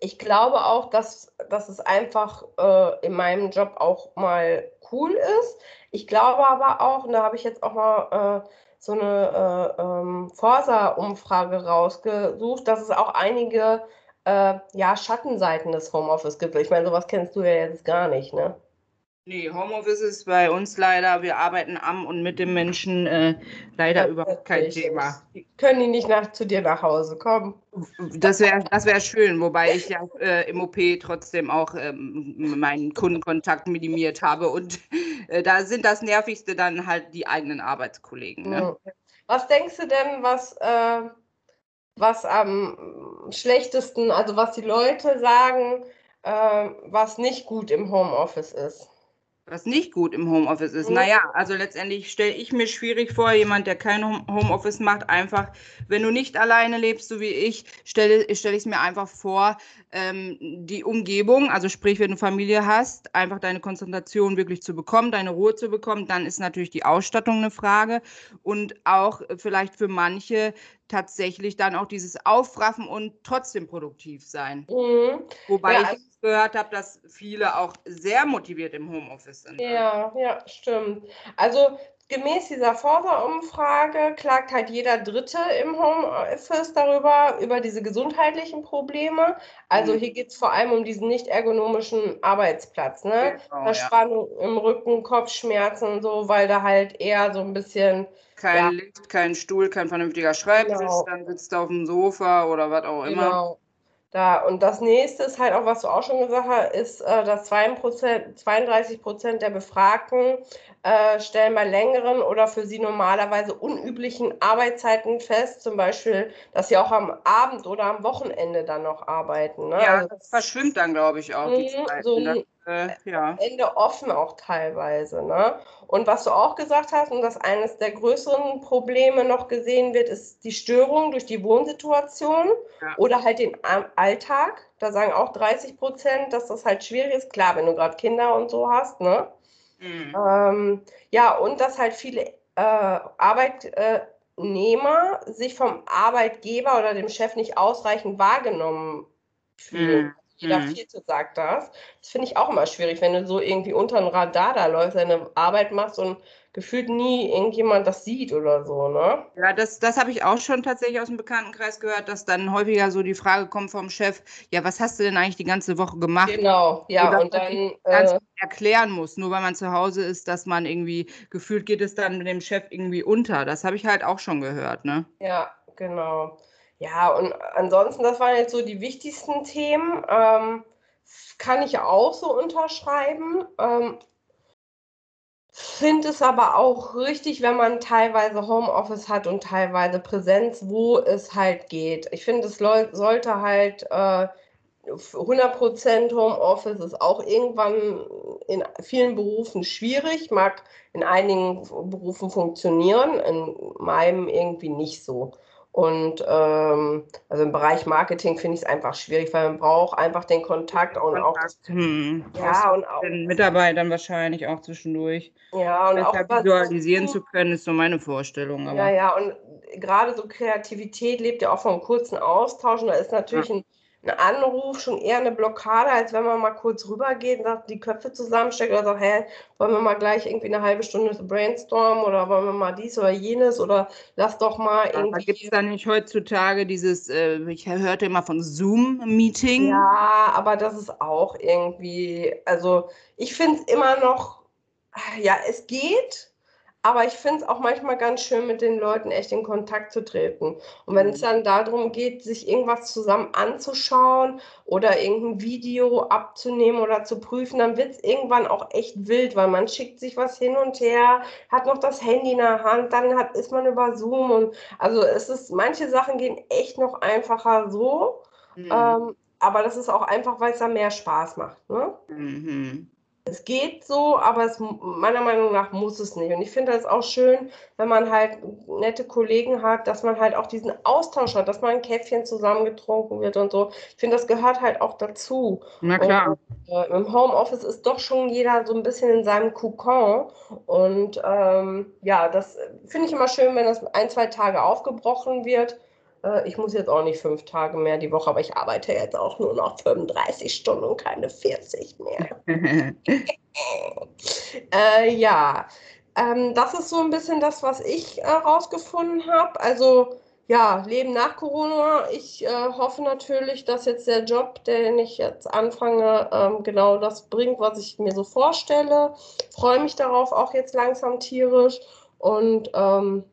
ich glaube auch, dass, dass es einfach äh, in meinem Job auch mal cool ist. Ich glaube aber auch, und da habe ich jetzt auch mal äh, so eine äh, ähm, Forsa-Umfrage rausgesucht, dass es auch einige äh, ja, Schattenseiten des Homeoffice gibt. Ich meine, sowas kennst du ja jetzt gar nicht, ne? Nee, Homeoffice ist bei uns leider, wir arbeiten am und mit dem Menschen äh, leider überhaupt kein Thema. Können die nicht nach, zu dir nach Hause kommen? Das wäre das wär schön, wobei ich ja äh, im OP trotzdem auch ähm, meinen Kundenkontakt minimiert habe. Und äh, da sind das Nervigste dann halt die eigenen Arbeitskollegen. Ne? Was denkst du denn, was, äh, was am schlechtesten, also was die Leute sagen, äh, was nicht gut im Homeoffice ist? Was nicht gut im Homeoffice ist. Naja, also letztendlich stelle ich mir schwierig vor, jemand, der kein Homeoffice macht, einfach, wenn du nicht alleine lebst, so wie ich, stelle, stelle ich es mir einfach vor, ähm, die Umgebung, also sprich, wenn du Familie hast, einfach deine Konzentration wirklich zu bekommen, deine Ruhe zu bekommen, dann ist natürlich die Ausstattung eine Frage und auch vielleicht für manche tatsächlich dann auch dieses Aufraffen und trotzdem produktiv sein. Mhm. Wobei ja, ich gehört habe, dass viele auch sehr motiviert im Homeoffice sind. Ja, ja, stimmt. Also gemäß dieser Forsa-Umfrage klagt halt jeder Dritte im Homeoffice darüber, über diese gesundheitlichen Probleme. Also mhm. hier geht es vor allem um diesen nicht ergonomischen Arbeitsplatz, ne? Genau, Verspannung ja. im Rücken, Kopfschmerzen und so, weil da halt eher so ein bisschen. Kein ja, Licht, kein Stuhl, kein vernünftiger Schreibtisch, genau. dann sitzt du auf dem Sofa oder was auch immer. Genau. Da, und das nächste ist halt auch, was du auch schon gesagt hast, ist, äh, dass 32 Prozent der Befragten äh, stellen bei längeren oder für sie normalerweise unüblichen Arbeitszeiten fest, zum Beispiel, dass sie auch am Abend oder am Wochenende dann noch arbeiten. Ne? Ja, also, das verschwimmt dann, glaube ich, auch die mhm, Zeiten. So ne? äh, ja. Ende offen auch teilweise. Ne? Und was du auch gesagt hast, und dass eines der größeren Probleme noch gesehen wird, ist die Störung durch die Wohnsituation ja. oder halt den Alltag. Da sagen auch 30 Prozent, dass das halt schwierig ist. Klar, wenn du gerade Kinder und so hast. Ne? Mhm. Ähm, ja, und dass halt viele äh, Arbeitnehmer sich vom Arbeitgeber oder dem Chef nicht ausreichend wahrgenommen fühlen. Mhm Jeder mhm. Vierte sagt das. Das finde ich auch immer schwierig, wenn du so irgendwie unter dem Radar da läufst, deine Arbeit machst und gefühlt nie irgendjemand das sieht oder so, ne? Ja, das, das habe ich auch schon tatsächlich aus dem Bekanntenkreis gehört, dass dann häufiger so die Frage kommt vom Chef, ja, was hast du denn eigentlich die ganze Woche gemacht? Genau, ja, und, und dann äh, erklären muss, nur weil man zu Hause ist, dass man irgendwie gefühlt geht es dann mit dem Chef irgendwie unter. Das habe ich halt auch schon gehört, ne? Ja, genau. Ja, und ansonsten, das waren jetzt so die wichtigsten Themen. Ähm, kann ich auch so unterschreiben. Ähm, Finde es aber auch richtig, wenn man teilweise Homeoffice hat und teilweise Präsenz, wo es halt geht. Ich finde, es sollte halt äh, 100% Homeoffice ist auch irgendwann in vielen Berufen schwierig, mag in einigen Berufen funktionieren, in meinem irgendwie nicht so. Und ähm, also im Bereich Marketing finde ich es einfach schwierig, weil man braucht einfach den Kontakt und auch das, hm, ja und auch den Mitarbeitern wahrscheinlich auch zwischendurch. Ja und auch visualisieren zu können, ist so meine Vorstellung. Aber. Ja ja und gerade so Kreativität lebt ja auch vom kurzen Austausch und da ist natürlich ja. ein ein Anruf schon eher eine Blockade, als wenn man mal kurz rübergeht und die Köpfe zusammensteckt oder sagt, hä, wollen wir mal gleich irgendwie eine halbe Stunde brainstormen oder wollen wir mal dies oder jenes oder lass doch mal irgendwie. Ja, Gibt es da nicht heutzutage dieses, äh, ich hörte immer von Zoom-Meeting? Ja, aber das ist auch irgendwie, also ich finde es immer noch, ja, es geht, aber ich finde es auch manchmal ganz schön, mit den Leuten echt in Kontakt zu treten. Und wenn es mhm. dann darum geht, sich irgendwas zusammen anzuschauen oder irgendein Video abzunehmen oder zu prüfen, dann wird es irgendwann auch echt wild, weil man schickt sich was hin und her, hat noch das Handy in der Hand, dann hat, ist man über Zoom und also es ist, manche Sachen gehen echt noch einfacher so. Mhm. Ähm, aber das ist auch einfach, weil es da mehr Spaß macht. Ne? Mhm es geht so, aber es, meiner Meinung nach muss es nicht. Und ich finde es auch schön, wenn man halt nette Kollegen hat, dass man halt auch diesen Austausch hat, dass mal ein Käffchen zusammengetrunken wird und so. Ich finde, das gehört halt auch dazu. Na klar. Und, äh, Im Homeoffice ist doch schon jeder so ein bisschen in seinem Kokon. Und ähm, ja, das finde ich immer schön, wenn das ein, zwei Tage aufgebrochen wird. Äh, ich muss jetzt auch nicht fünf Tage mehr die Woche, aber ich arbeite jetzt auch nur noch 35 Stunden und keine 40 mehr. äh, ja, ähm, das ist so ein bisschen das, was ich herausgefunden äh, habe. Also ja, Leben nach Corona. Ich äh, hoffe natürlich, dass jetzt der Job, den ich jetzt anfange, ähm, genau das bringt, was ich mir so vorstelle. Freue mich darauf auch jetzt langsam tierisch und ähm,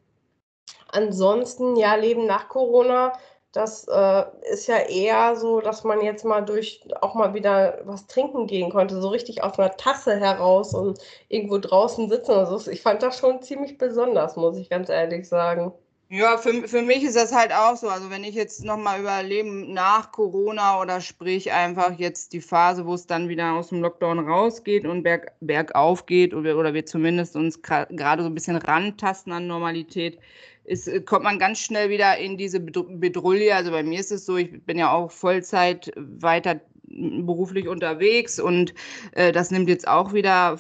ansonsten, ja, Leben nach Corona, das äh, ist ja eher so, dass man jetzt mal durch auch mal wieder was trinken gehen konnte, so richtig aus einer Tasse heraus und irgendwo draußen sitzen. Also ich fand das schon ziemlich besonders, muss ich ganz ehrlich sagen. Ja, für, für mich ist das halt auch so. Also wenn ich jetzt nochmal überleben nach Corona oder sprich einfach jetzt die Phase, wo es dann wieder aus dem Lockdown rausgeht und berg, bergauf geht oder, oder wir zumindest uns gerade so ein bisschen rantasten an Normalität, ist, äh, kommt man ganz schnell wieder in diese Bedrulle. Also bei mir ist es so, ich bin ja auch Vollzeit weiter beruflich unterwegs und äh, das nimmt jetzt auch wieder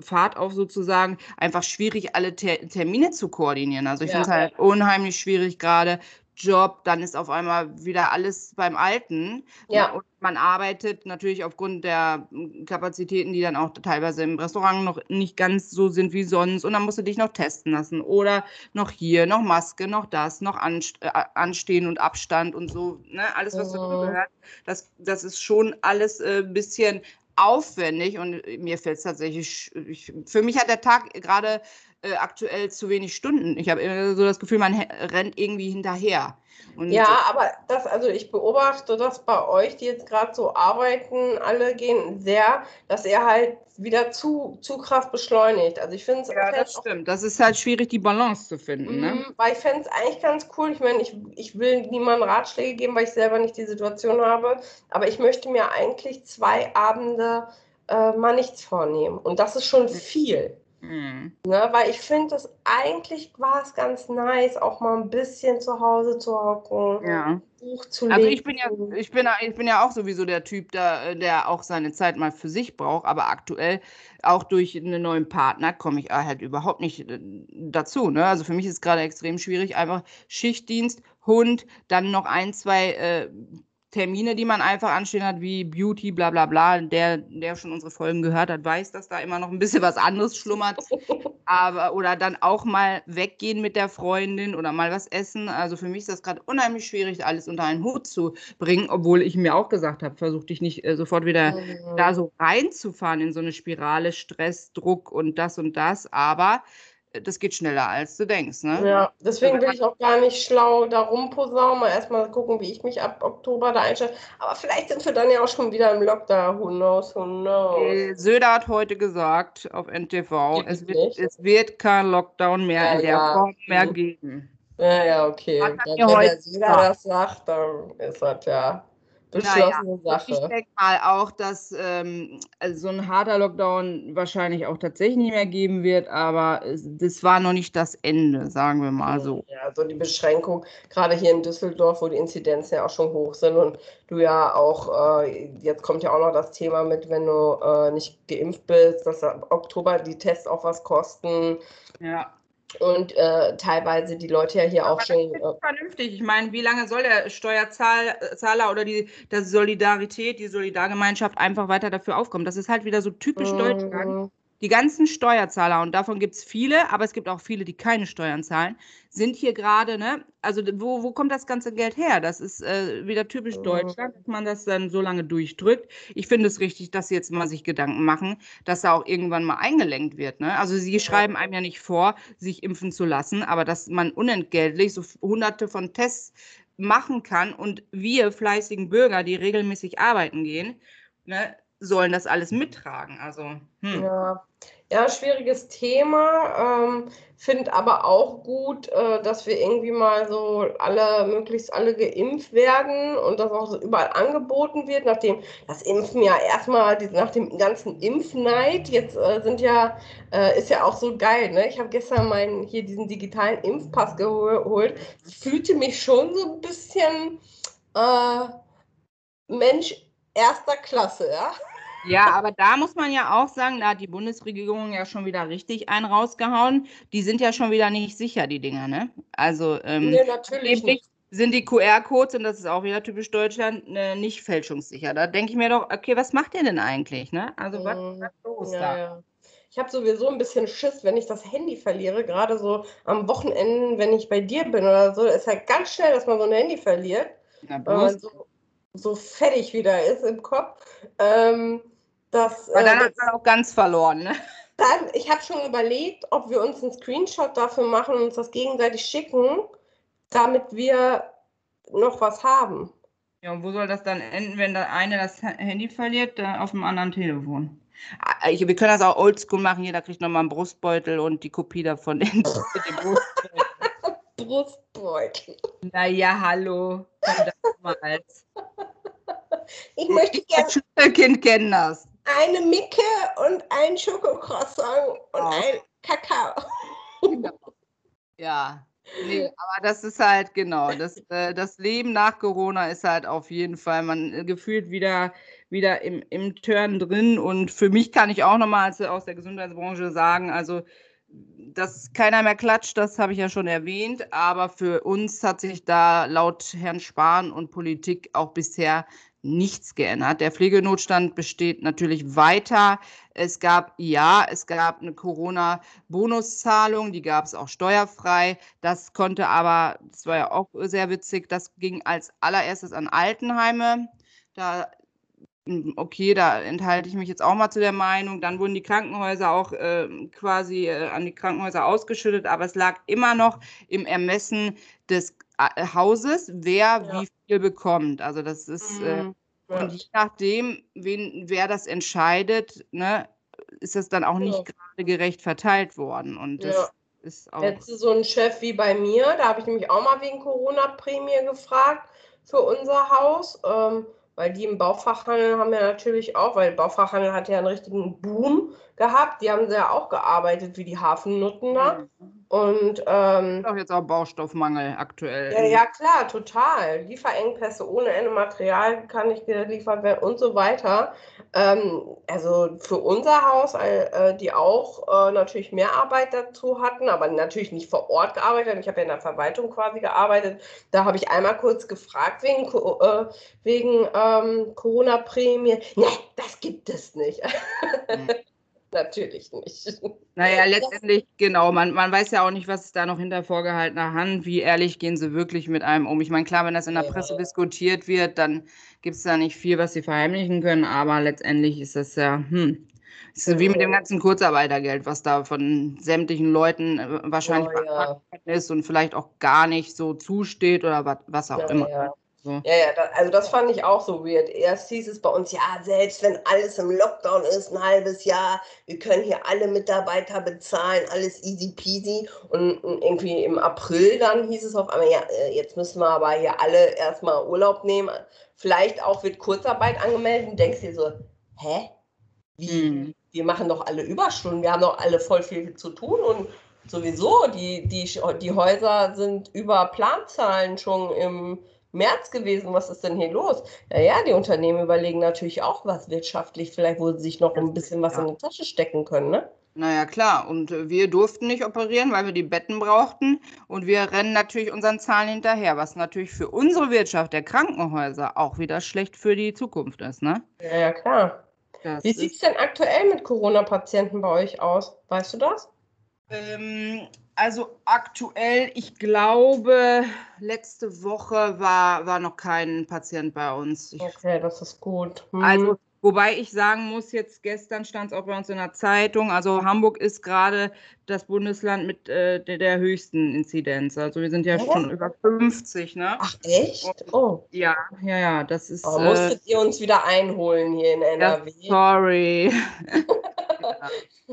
Fahrt auf sozusagen. Einfach schwierig, alle Ter Termine zu koordinieren. Also ich ja. finde es halt unheimlich schwierig gerade Job, dann ist auf einmal wieder alles beim Alten. Ja. Und man arbeitet natürlich aufgrund der hm, Kapazitäten, die dann auch teilweise im Restaurant noch nicht ganz so sind wie sonst. Und dann musst du dich noch testen lassen. Oder noch hier, noch Maske, noch das, noch äh, Anstehen und Abstand und so. Ne? Alles, was dazu mhm. gehört. Das, das ist schon alles ein äh, bisschen aufwendig und mir fällt es tatsächlich, ich, für mich hat der Tag gerade äh, aktuell zu wenig Stunden. Ich habe so das Gefühl, man rennt irgendwie hinterher. Und ja, aber das, also ich beobachte das bei euch, die jetzt gerade so arbeiten, alle gehen sehr, dass er halt wieder zu, zu Kraft beschleunigt. Also ich finde es. Ja, das stimmt. Das ist halt schwierig, die Balance zu finden. Ne? Mhm, weil ich fände es eigentlich ganz cool. Ich meine, ich, ich will niemandem Ratschläge geben, weil ich selber nicht die Situation habe. Aber ich möchte mir eigentlich zwei Abende äh, mal nichts vornehmen. Und das ist schon viel. Mhm. Ne, weil ich finde, das eigentlich war es ganz nice, auch mal ein bisschen zu Hause zu hocken, ja. Buch zu lesen. Also ich bin ja, ich bin, ich bin ja auch sowieso der Typ, der, der auch seine Zeit mal für sich braucht, aber aktuell auch durch einen neuen Partner komme ich halt überhaupt nicht äh, dazu. Ne? Also für mich ist es gerade extrem schwierig, einfach Schichtdienst, Hund, dann noch ein, zwei äh, Termine, die man einfach anstehen hat, wie Beauty, bla bla bla. Der, der schon unsere Folgen gehört hat, weiß, dass da immer noch ein bisschen was anderes schlummert. Aber, oder dann auch mal weggehen mit der Freundin oder mal was essen. Also für mich ist das gerade unheimlich schwierig, alles unter einen Hut zu bringen, obwohl ich mir auch gesagt habe, versuch dich nicht äh, sofort wieder mhm. da so reinzufahren in so eine Spirale, Stress, Druck und das und das. Aber das geht schneller, als du denkst. Ne? Ja, deswegen will ich auch gar nicht schlau da rumposaunen. Mal erstmal gucken, wie ich mich ab Oktober da einstelle. Aber vielleicht sind wir dann ja auch schon wieder im Lockdown. Who knows, who knows. Äh, Söder hat heute gesagt auf NTV, es wird, es wird, kein Lockdown mehr ja, in der ja. Form mehr geben. Ja, ja, okay. Dann, wenn der Söder das sagt, dann ist das ja beschlossene naja, Sache. Ich denke mal auch, dass ähm, also so ein harter Lockdown wahrscheinlich auch tatsächlich nicht mehr geben wird, aber das war noch nicht das Ende, sagen wir mal so. Ja, so die Beschränkung, gerade hier in Düsseldorf, wo die Inzidenzen ja auch schon hoch sind und du ja auch, äh, jetzt kommt ja auch noch das Thema mit, wenn du äh, nicht geimpft bist, dass ab Oktober die Tests auch was kosten. Ja und äh, teilweise die Leute ja hier Aber auch schon. Äh, vernünftig. Ich meine, wie lange soll der Steuerzahler oder die der Solidarität, die Solidargemeinschaft einfach weiter dafür aufkommen? Das ist halt wieder so typisch mhm. Deutschland die ganzen Steuerzahler, und davon gibt es viele, aber es gibt auch viele, die keine Steuern zahlen, sind hier gerade, ne, also wo, wo kommt das ganze Geld her? Das ist äh, wieder typisch mhm. Deutschland, dass man das dann so lange durchdrückt. Ich finde es richtig, dass sie jetzt mal sich Gedanken machen, dass da auch irgendwann mal eingelenkt wird. Ne? Also sie schreiben einem ja nicht vor, sich impfen zu lassen, aber dass man unentgeltlich so hunderte von Tests machen kann und wir fleißigen Bürger, die regelmäßig arbeiten gehen, ne, sollen das alles mittragen. Also, hm. ja. Ja, schwieriges Thema. Ähm, Finde aber auch gut, äh, dass wir irgendwie mal so alle, möglichst alle geimpft werden und das auch so überall angeboten wird, nachdem das Impfen ja erstmal nach dem ganzen Impfneid, jetzt äh, sind ja, äh, ist ja auch so geil, ne? Ich habe gestern meinen hier diesen digitalen Impfpass geholt, fühlte mich schon so ein bisschen äh, Mensch erster Klasse, ja. Ja, aber da muss man ja auch sagen, da hat die Bundesregierung ja schon wieder richtig einen rausgehauen. Die sind ja schon wieder nicht sicher, die Dinger, ne? Also, ähm, nee, natürlich sind die QR-Codes, und das ist auch wieder typisch Deutschland, äh, nicht fälschungssicher. Da denke ich mir doch, okay, was macht ihr denn eigentlich, ne? Also, was ist los ja, da? Ja. Ich habe sowieso ein bisschen Schiss, wenn ich das Handy verliere, gerade so am Wochenende, wenn ich bei dir bin oder so, ist ja ganz schnell, dass man so ein Handy verliert. Na, weil man so, so fertig wieder ist im Kopf. Ähm, das, Aber dann äh, hat man auch ganz verloren, ne? Dann, ich habe schon überlegt, ob wir uns einen Screenshot dafür machen und uns das gegenseitig schicken, damit wir noch was haben. Ja, und wo soll das dann enden, wenn der eine das Handy verliert, auf dem anderen Telefon? Ah, ich, wir können das auch oldschool machen. Jeder kriegt nochmal einen Brustbeutel und die Kopie davon in, dem Brustbeutel. Brustbeutel. Naja, hallo. Ich möchte gerne. Kind kennen das eine Micke und ein Schokocroissant und oh. ein Kakao. Genau. Ja, nee, aber das ist halt genau, das, äh, das Leben nach Corona ist halt auf jeden Fall, man äh, gefühlt wieder, wieder im, im Turn drin und für mich kann ich auch nochmal aus der Gesundheitsbranche sagen, also dass keiner mehr klatscht, das habe ich ja schon erwähnt, aber für uns hat sich da laut Herrn Spahn und Politik auch bisher nichts geändert. Der Pflegenotstand besteht natürlich weiter. Es gab, ja, es gab eine Corona-Bonuszahlung, die gab es auch steuerfrei. Das konnte aber, das war ja auch sehr witzig, das ging als allererstes an Altenheime. Da hm, okay, da enthalte ich mich jetzt auch mal zu der Meinung. Dann wurden die Krankenhäuser auch äh, quasi äh, an die Krankenhäuser ausgeschüttet, aber es lag immer noch im Ermessen des Hauses, wer ja. wie viel bekommt. Also das ist, äh, mhm. äh, und je nachdem, wen, wer das entscheidet, ne, ist das dann auch ja. nicht gerade gerecht verteilt worden. Und das ja. ist auch. Jetzt so ein Chef wie bei mir, da habe ich nämlich auch mal wegen Corona-Prämie gefragt für unser Haus. Ähm, weil die im Baufachhandel haben ja natürlich auch, weil Baufachhandel hat ja einen richtigen Boom gehabt. Die haben ja auch gearbeitet wie die Hafennutten da. Mhm. Und ähm, auch jetzt auch Baustoffmangel aktuell. Ja, ja, klar, total. Lieferengpässe ohne Ende Material kann nicht geliefert werden und so weiter. Ähm, also für unser Haus, äh, die auch äh, natürlich mehr Arbeit dazu hatten, aber natürlich nicht vor Ort gearbeitet. Ich habe ja in der Verwaltung quasi gearbeitet. Da habe ich einmal kurz gefragt wegen, äh, wegen ähm, Corona-Prämie. Nee, das gibt es nicht. Mhm. Natürlich nicht. Naja, letztendlich, genau, man, man weiß ja auch nicht, was ist da noch hinter vorgehaltener Hand, wie ehrlich gehen sie wirklich mit einem um. Ich meine, klar, wenn das in der Presse diskutiert wird, dann gibt es da nicht viel, was sie verheimlichen können, aber letztendlich ist das ja, hm, ist so wie mit dem ganzen Kurzarbeitergeld, was da von sämtlichen Leuten äh, wahrscheinlich oh, ja. ist und vielleicht auch gar nicht so zusteht oder was, was auch ja, immer. Ja. So. Ja, ja, da, also das fand ich auch so weird. Erst hieß es bei uns, ja, selbst wenn alles im Lockdown ist, ein halbes Jahr, wir können hier alle Mitarbeiter bezahlen, alles easy peasy. Und, und irgendwie im April dann hieß es auf einmal, ja, äh, jetzt müssen wir aber hier alle erstmal Urlaub nehmen. Vielleicht auch wird Kurzarbeit angemeldet und denkst dir so, hä? Wie? Hm. Wir machen doch alle Überstunden, wir haben doch alle voll viel zu tun und sowieso, die, die, die Häuser sind über Planzahlen schon im März gewesen, was ist denn hier los? Naja, die Unternehmen überlegen natürlich auch was wirtschaftlich, vielleicht wo sie sich noch ein bisschen was ja. in die Tasche stecken können, ne? Naja, klar. Und äh, wir durften nicht operieren, weil wir die Betten brauchten. Und wir rennen natürlich unseren Zahlen hinterher, was natürlich für unsere Wirtschaft der Krankenhäuser auch wieder schlecht für die Zukunft ist, ne? Ja, ja klar. Das Wie sieht es denn aktuell mit Corona-Patienten bei euch aus? Weißt du das? Ähm, also aktuell, ich glaube, letzte Woche war, war noch kein Patient bei uns. Ich, okay, das ist gut. Hm. Also Wobei ich sagen muss, jetzt gestern stand es auch bei uns in der Zeitung, also Hamburg ist gerade das Bundesland mit äh, der, der, höchsten Inzidenz. Also wir sind ja, ja, schon über 50, ne? Ach echt? Oh. Ja, ja, ja, das ist. Oh, musstet äh, ihr uns wieder einholen hier in NRW? Sorry. ja.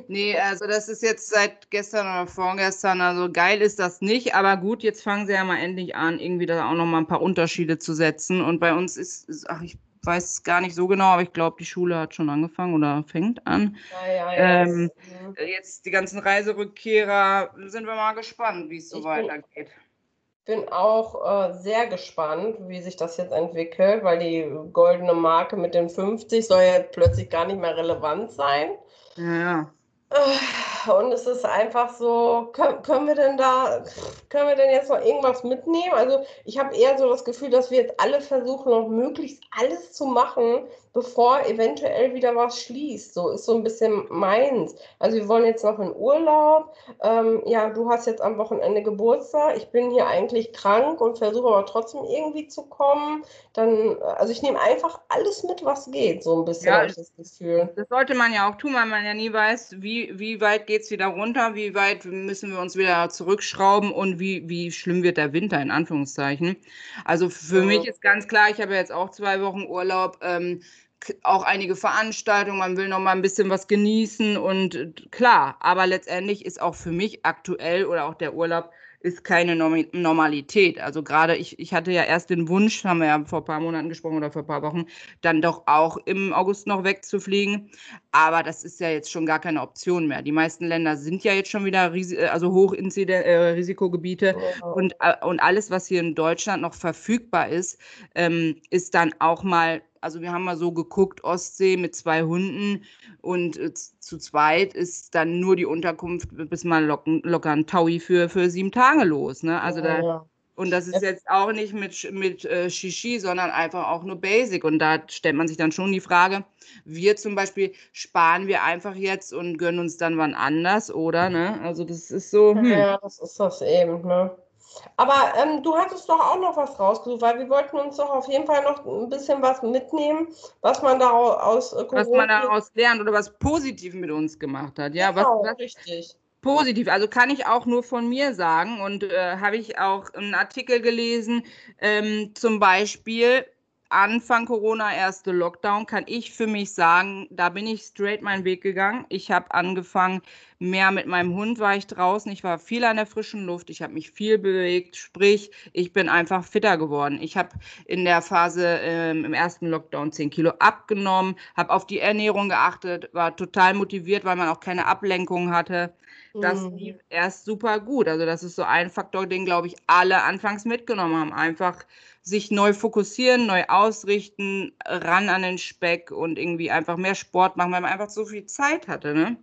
Nee, also das ist jetzt seit gestern oder vorgestern, also geil ist das nicht, aber gut, jetzt fangen sie ja mal endlich an, irgendwie da auch nochmal ein paar Unterschiede zu setzen. Und bei uns ist, ist ach, ich weiß gar nicht so genau, aber ich glaube, die Schule hat schon angefangen oder fängt an. Ja, ja, ja, ähm, ja. Jetzt die ganzen Reiserückkehrer, sind wir mal gespannt, wie es so ich weitergeht. Bin, bin auch äh, sehr gespannt, wie sich das jetzt entwickelt, weil die goldene Marke mit den 50 soll ja plötzlich gar nicht mehr relevant sein. Ja, und es ist einfach so, können, können wir denn da, können wir denn jetzt noch irgendwas mitnehmen? Also ich habe eher so das Gefühl, dass wir jetzt alle versuchen, noch möglichst alles zu machen, bevor eventuell wieder was schließt. So ist so ein bisschen meins. Also wir wollen jetzt noch in Urlaub. Ähm, ja, du hast jetzt am Wochenende Geburtstag. Ich bin hier eigentlich krank und versuche aber trotzdem irgendwie zu kommen. Dann, also ich nehme einfach alles mit, was geht. So ein bisschen ja, ich das Gefühl. Das sollte man ja auch tun, weil man ja nie weiß, wie, wie weit geht es wieder runter, wie weit müssen wir uns wieder zurückschrauben und wie, wie schlimm wird der Winter in Anführungszeichen. Also für ja. mich ist ganz klar, ich habe jetzt auch zwei Wochen Urlaub. Ähm, auch einige Veranstaltungen, man will noch mal ein bisschen was genießen und klar, aber letztendlich ist auch für mich aktuell oder auch der Urlaub ist keine Normalität. Also gerade ich, ich hatte ja erst den Wunsch, haben wir ja vor ein paar Monaten gesprochen oder vor ein paar Wochen, dann doch auch im August noch wegzufliegen. Aber das ist ja jetzt schon gar keine Option mehr. Die meisten Länder sind ja jetzt schon wieder Ris also Hochrisikogebiete äh, und, äh, und alles, was hier in Deutschland noch verfügbar ist, ähm, ist dann auch mal also wir haben mal so geguckt, Ostsee mit zwei Hunden und äh, zu zweit ist dann nur die Unterkunft bis mal locken, locker ein Taui für, für sieben Tage los. Ne? Also ja, da, ja. Und das ist jetzt auch nicht mit, mit äh, Shishi, sondern einfach auch nur Basic. Und da stellt man sich dann schon die Frage, wir zum Beispiel sparen wir einfach jetzt und gönnen uns dann wann anders, oder? Ne? Also das ist so. Hm. Ja, das ist das eben, ne? Aber ähm, du hattest doch auch noch was rausgesucht, weil wir wollten uns doch auf jeden Fall noch ein bisschen was mitnehmen, was man daraus äh, Was man daraus lernt oder was positiv mit uns gemacht hat. Ja, genau, was, was richtig. Positiv, also kann ich auch nur von mir sagen und äh, habe ich auch einen Artikel gelesen, ähm, zum Beispiel Anfang Corona, erste Lockdown, kann ich für mich sagen, da bin ich straight meinen Weg gegangen. Ich habe angefangen, mehr mit meinem Hund war ich draußen. Ich war viel an der frischen Luft. Ich habe mich viel bewegt. Sprich, ich bin einfach fitter geworden. Ich habe in der Phase ähm, im ersten Lockdown 10 Kilo abgenommen, habe auf die Ernährung geachtet, war total motiviert, weil man auch keine Ablenkung hatte. Das Mhm. lief erst super gut. Also das ist so ein Faktor, den, glaube ich, alle anfangs mitgenommen haben. Einfach sich neu fokussieren, neu ausrichten, ran an den Speck und irgendwie einfach mehr Sport machen, weil man einfach so viel Zeit hatte, ne?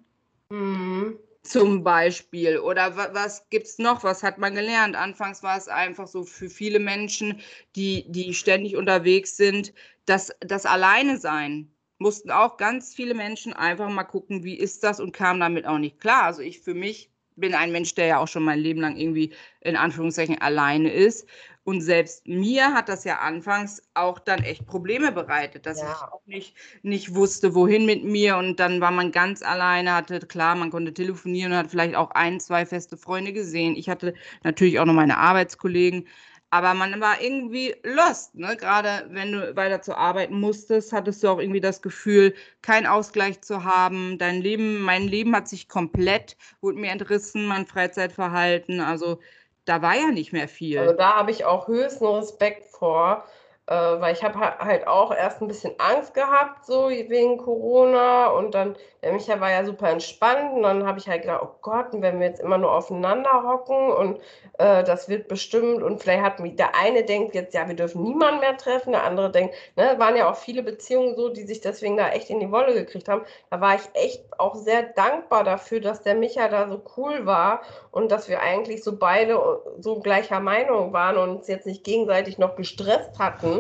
Mhm. Zum Beispiel. Oder wa was gibt's noch? Was hat man gelernt? Anfangs war es einfach so für viele Menschen, die, die ständig unterwegs sind, das, das Alleine sein. Mussten auch ganz viele Menschen einfach mal gucken, wie ist das und kamen damit auch nicht klar. Also ich für mich bin ein Mensch, der ja auch schon mein Leben lang irgendwie in Anführungszeichen alleine ist. Und selbst mir hat das ja anfangs auch dann echt Probleme bereitet, dass Ja. ich auch nicht, nicht wusste, wohin mit mir. Und dann war man ganz alleine, hatte, klar, man konnte telefonieren und hat vielleicht auch ein, zwei feste Freunde gesehen. Ich hatte natürlich auch noch meine Arbeitskollegen. Aber man war irgendwie lost, ne? Gerade wenn du weiter zur Arbeit musstest, hattest du auch irgendwie das Gefühl, keinen Ausgleich zu haben. Dein Leben, mein Leben hat sich komplett, wurde mir entrissen, mein Freizeitverhalten. Also da war ja nicht mehr viel. Also da habe ich auch höchsten Respekt vor, weil ich habe halt auch erst ein bisschen Angst gehabt, so wegen Corona und dann, der Micha war ja super entspannt und dann habe ich halt gedacht, oh Gott, und wenn wir jetzt immer nur aufeinander hocken und äh, das wird bestimmt und vielleicht hat mich, der eine denkt jetzt, ja, wir dürfen niemanden mehr treffen, der andere denkt, ne, waren ja auch viele Beziehungen so, die sich deswegen da echt in die Wolle gekriegt haben. Da war ich echt auch sehr dankbar dafür, dass der Micha da so cool war und dass wir eigentlich so beide so gleicher Meinung waren und uns jetzt nicht gegenseitig noch gestresst hatten.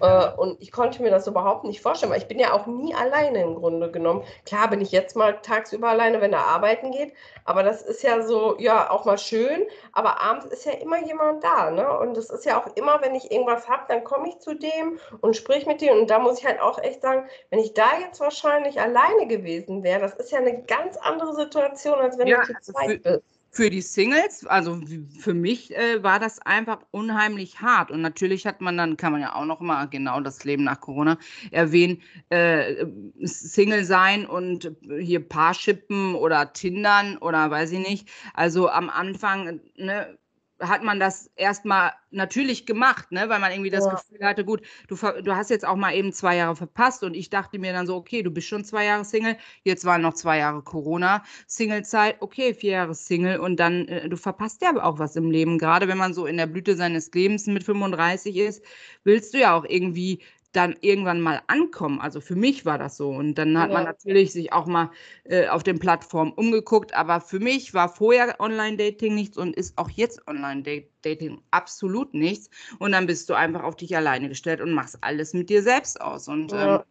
Äh, und ich konnte mir das überhaupt nicht vorstellen, weil ich bin ja auch nie alleine im Grunde genommen. Klar bin ich jetzt mal tagsüber alleine, wenn er arbeiten geht, aber das ist ja so, ja, auch mal schön, aber abends ist ja immer jemand da, ne? Und es ist ja auch immer, wenn ich irgendwas habe, dann komme ich zu dem und sprich mit dem. Und da muss ich halt auch echt sagen, wenn ich da jetzt wahrscheinlich alleine gewesen wäre, das ist ja eine ganz andere Situation, als wenn Ja, du zu zweit bist. Für die Singles, also für mich äh, war das einfach unheimlich hart. Und natürlich hat man dann, kann man ja auch noch mal genau das Leben nach Corona erwähnen, äh, Single sein und hier Paarshippen oder Tindern oder weiß ich nicht. Also am Anfang, ne, hat man das erstmal natürlich gemacht, ne, weil man irgendwie das Ja. Gefühl hatte, gut, du, du hast jetzt auch mal eben zwei Jahre verpasst und ich dachte mir dann so, okay, du bist schon zwei Jahre Single, jetzt waren noch zwei Jahre Corona, Singlezeit, okay, vier Jahre Single und dann, äh, du verpasst ja aber auch was im Leben, gerade wenn man so in der Blüte seines Lebens mit 35 ist, willst du ja auch irgendwie dann irgendwann mal ankommen. Also für mich war das so. Und dann hat man Ja. natürlich sich auch mal äh, auf den Plattformen umgeguckt. Aber für mich war vorher Online-Dating nichts und ist auch jetzt Online-Dating absolut nichts. Und dann bist du einfach auf dich alleine gestellt und machst alles mit dir selbst aus. Und Ja. ähm,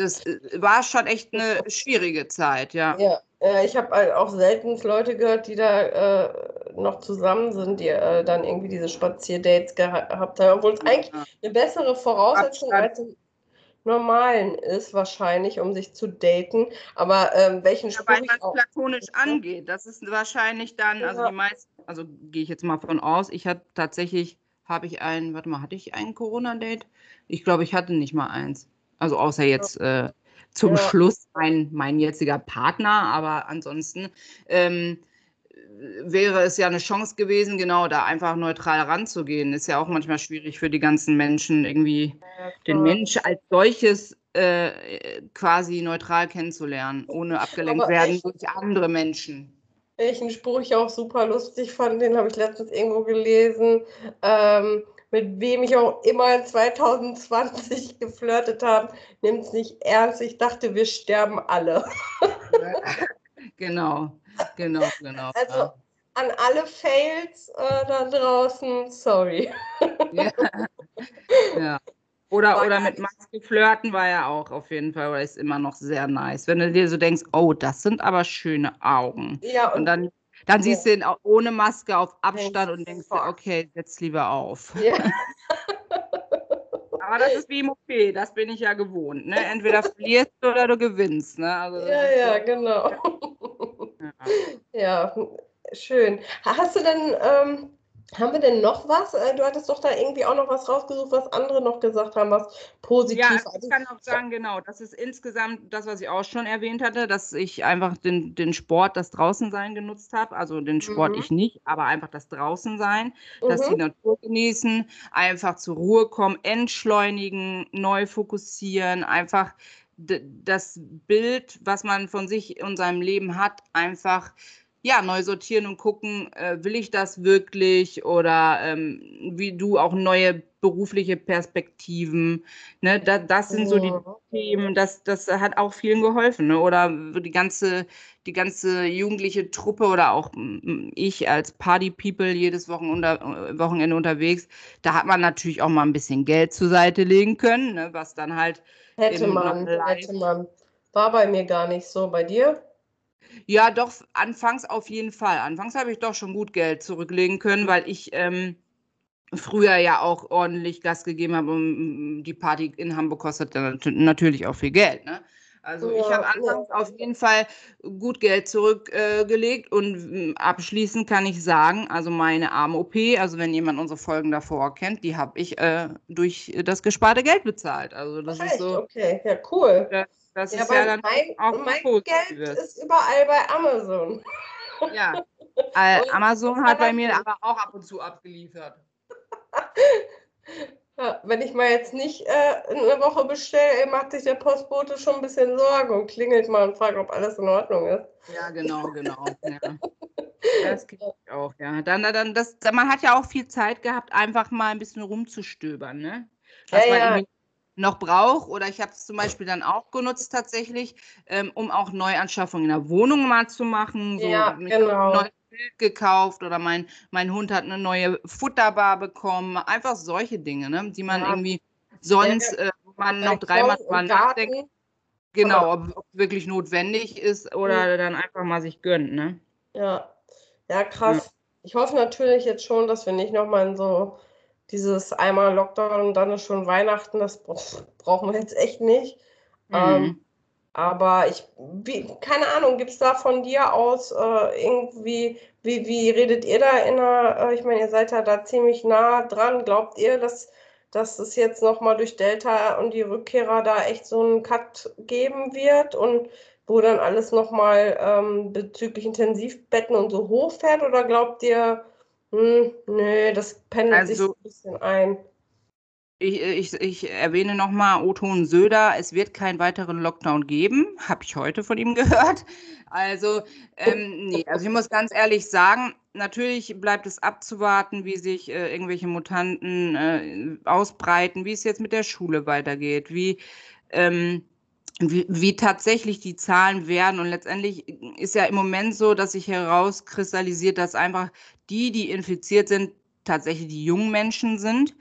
das äh, war schon echt eine schwierige Zeit, ja. Ja, äh, ich habe halt auch selten Leute gehört, die da äh, noch zusammen sind, die äh, dann irgendwie diese Spazierdates geha gehabt haben, obwohl es eigentlich Ja. eine bessere Voraussetzung Abstand. als im Normalen ist, wahrscheinlich, um sich zu daten. Aber ähm, welchen Ja, weil man es platonisch angeht. Das ist wahrscheinlich dann, also Ja. die meisten, also gehe ich jetzt mal von aus, ich hatte tatsächlich, habe ich ein, warte mal, hatte ich ein Corona-Date? Ich glaube, ich hatte nicht mal eins. Also außer jetzt äh, zum Ja. Schluss mein, mein jetziger Partner, aber ansonsten ähm, wäre es ja eine Chance gewesen, genau da einfach neutral ranzugehen. Ist ja auch manchmal schwierig für die ganzen Menschen, irgendwie den klar. Mensch als solches äh, quasi neutral kennenzulernen, ohne abgelenkt Aber werden echt- durch andere Menschen. Welchen Spruch ich auch super lustig fand, den habe ich letztens irgendwo gelesen. Ähm, mit wem ich auch immer in 2020 geflirtet habe, nimmt es nicht ernst. Ich dachte, wir sterben alle. genau, genau, genau. Also an alle Fails äh, da draußen, sorry. ja. ja. Oder, War oder mit Maske flirten war ja auch auf jeden Fall, oder ist immer noch sehr nice. Wenn du dir so denkst, oh, das sind aber schöne Augen. Ja, Und und, dann, dann siehst du ihn auch ohne Maske auf Abstand und denkst dir, okay, setz lieber auf. Aber das ist wie im OP, das bin ich ja gewohnt. Ne? Entweder verlierst du oder du gewinnst. Ne? Also ja, ja, genau. ja. Ja, schön. Hast du denn ähm, Haben wir denn noch was? Äh, du hattest doch da irgendwie auch noch was rausgesucht, was andere noch gesagt haben, was positiv. Ja, also ich kann auch sagen, genau, das ist insgesamt das, was ich auch schon erwähnt hatte, dass ich einfach den, den Sport, das Draußensein genutzt habe. Also den Sport mhm. ich nicht, aber einfach das Draußensein, mhm. dass die Natur genießen, einfach zur Ruhe kommen, entschleunigen, neu fokussieren, einfach das Bild, was man von sich und seinem Leben hat, einfach ja, neu sortieren und gucken, äh, will ich das wirklich oder ähm, wie du auch neue berufliche Perspektiven. Ne? Da, das sind so die Themen, das, das hat auch vielen geholfen. Ne? Oder die ganze, die ganze jugendliche Truppe oder auch ich als Party-People jedes Wochenende, Wochenende unterwegs, da hat man natürlich auch mal ein bisschen Geld zur Seite legen können, ne? was dann halt. Hätte man, hätte man. War bei mir gar nicht so. Bei dir? Ja, doch, anfangs auf jeden Fall. Anfangs habe ich doch schon gut Geld zurücklegen können, weil ich ähm, früher ja auch ordentlich Gas gegeben habe und die Party in Hamburg kostet natürlich auch viel Geld. Ne? Also ich habe anfangs auf jeden Fall gut Geld zurückgelegt äh, und abschließend kann ich sagen, also meine Arm-OP, also wenn jemand unsere Folgen davor kennt, die habe ich äh, durch das gesparte Geld bezahlt. Also das Echt? ist so. Okay, ja cool. Das, das ja, ist ja dann mein, auch mein Geld ist überall bei Amazon. Ja, äh, Amazon hat bei mir aber auch ab und zu abgeliefert. Ja, wenn ich mal jetzt nicht äh, eine Woche bestelle, macht sich der Postbote schon ein bisschen Sorgen und klingelt mal und fragt, ob alles in Ordnung ist. Ja, genau, genau. ja. Das geht auch, ja. Dann, dann, das, man hat ja auch viel Zeit gehabt, einfach mal ein bisschen rumzustöbern, ne? Was ja, man ja noch braucht. Oder ich habe es zum Beispiel dann auch genutzt tatsächlich, ähm, um auch Neuanschaffungen in der Wohnung mal zu machen. So ja, genau. Neues Bild gekauft oder mein, mein Hund hat eine neue Futterbar bekommen. Einfach solche Dinge, ne, die man ja. irgendwie sonst, äh, man noch dreimal dran nachdenkt. Genau, ob, ob wirklich notwendig ist oder ja. dann einfach mal sich gönnt, ne? Ja, ja, krass. Ich hoffe natürlich jetzt schon, dass wir nicht nochmal in so dieses einmal Lockdown und dann ist schon Weihnachten, das brauchen wir jetzt echt nicht. Mhm. Ähm, aber ich, wie, keine Ahnung, gibt es da von dir aus äh, irgendwie, wie, wie redet ihr da in der, äh, ich meine, ihr seid ja da ziemlich nah dran. Glaubt ihr, dass, dass es jetzt nochmal durch Delta und die Rückkehrer da echt so einen Cut geben wird und wo dann alles nochmal ähm, bezüglich Intensivbetten und so hochfährt? Oder glaubt ihr, hm, nee, das pendelt also, sich ein bisschen ein. Ich, ich, ich erwähne nochmal Oton Söder, es wird keinen weiteren Lockdown geben, habe ich heute von ihm gehört. Also, ähm, nee, also ich muss ganz ehrlich sagen, natürlich bleibt es abzuwarten, wie sich äh, irgendwelche Mutanten äh, ausbreiten, wie es jetzt mit der Schule weitergeht, wie ähm, wie, wie tatsächlich die Zahlen werden. Und letztendlich ist ja im Moment so, dass sich herauskristallisiert, dass einfach die, die infiziert sind, tatsächlich die jungen Menschen sind.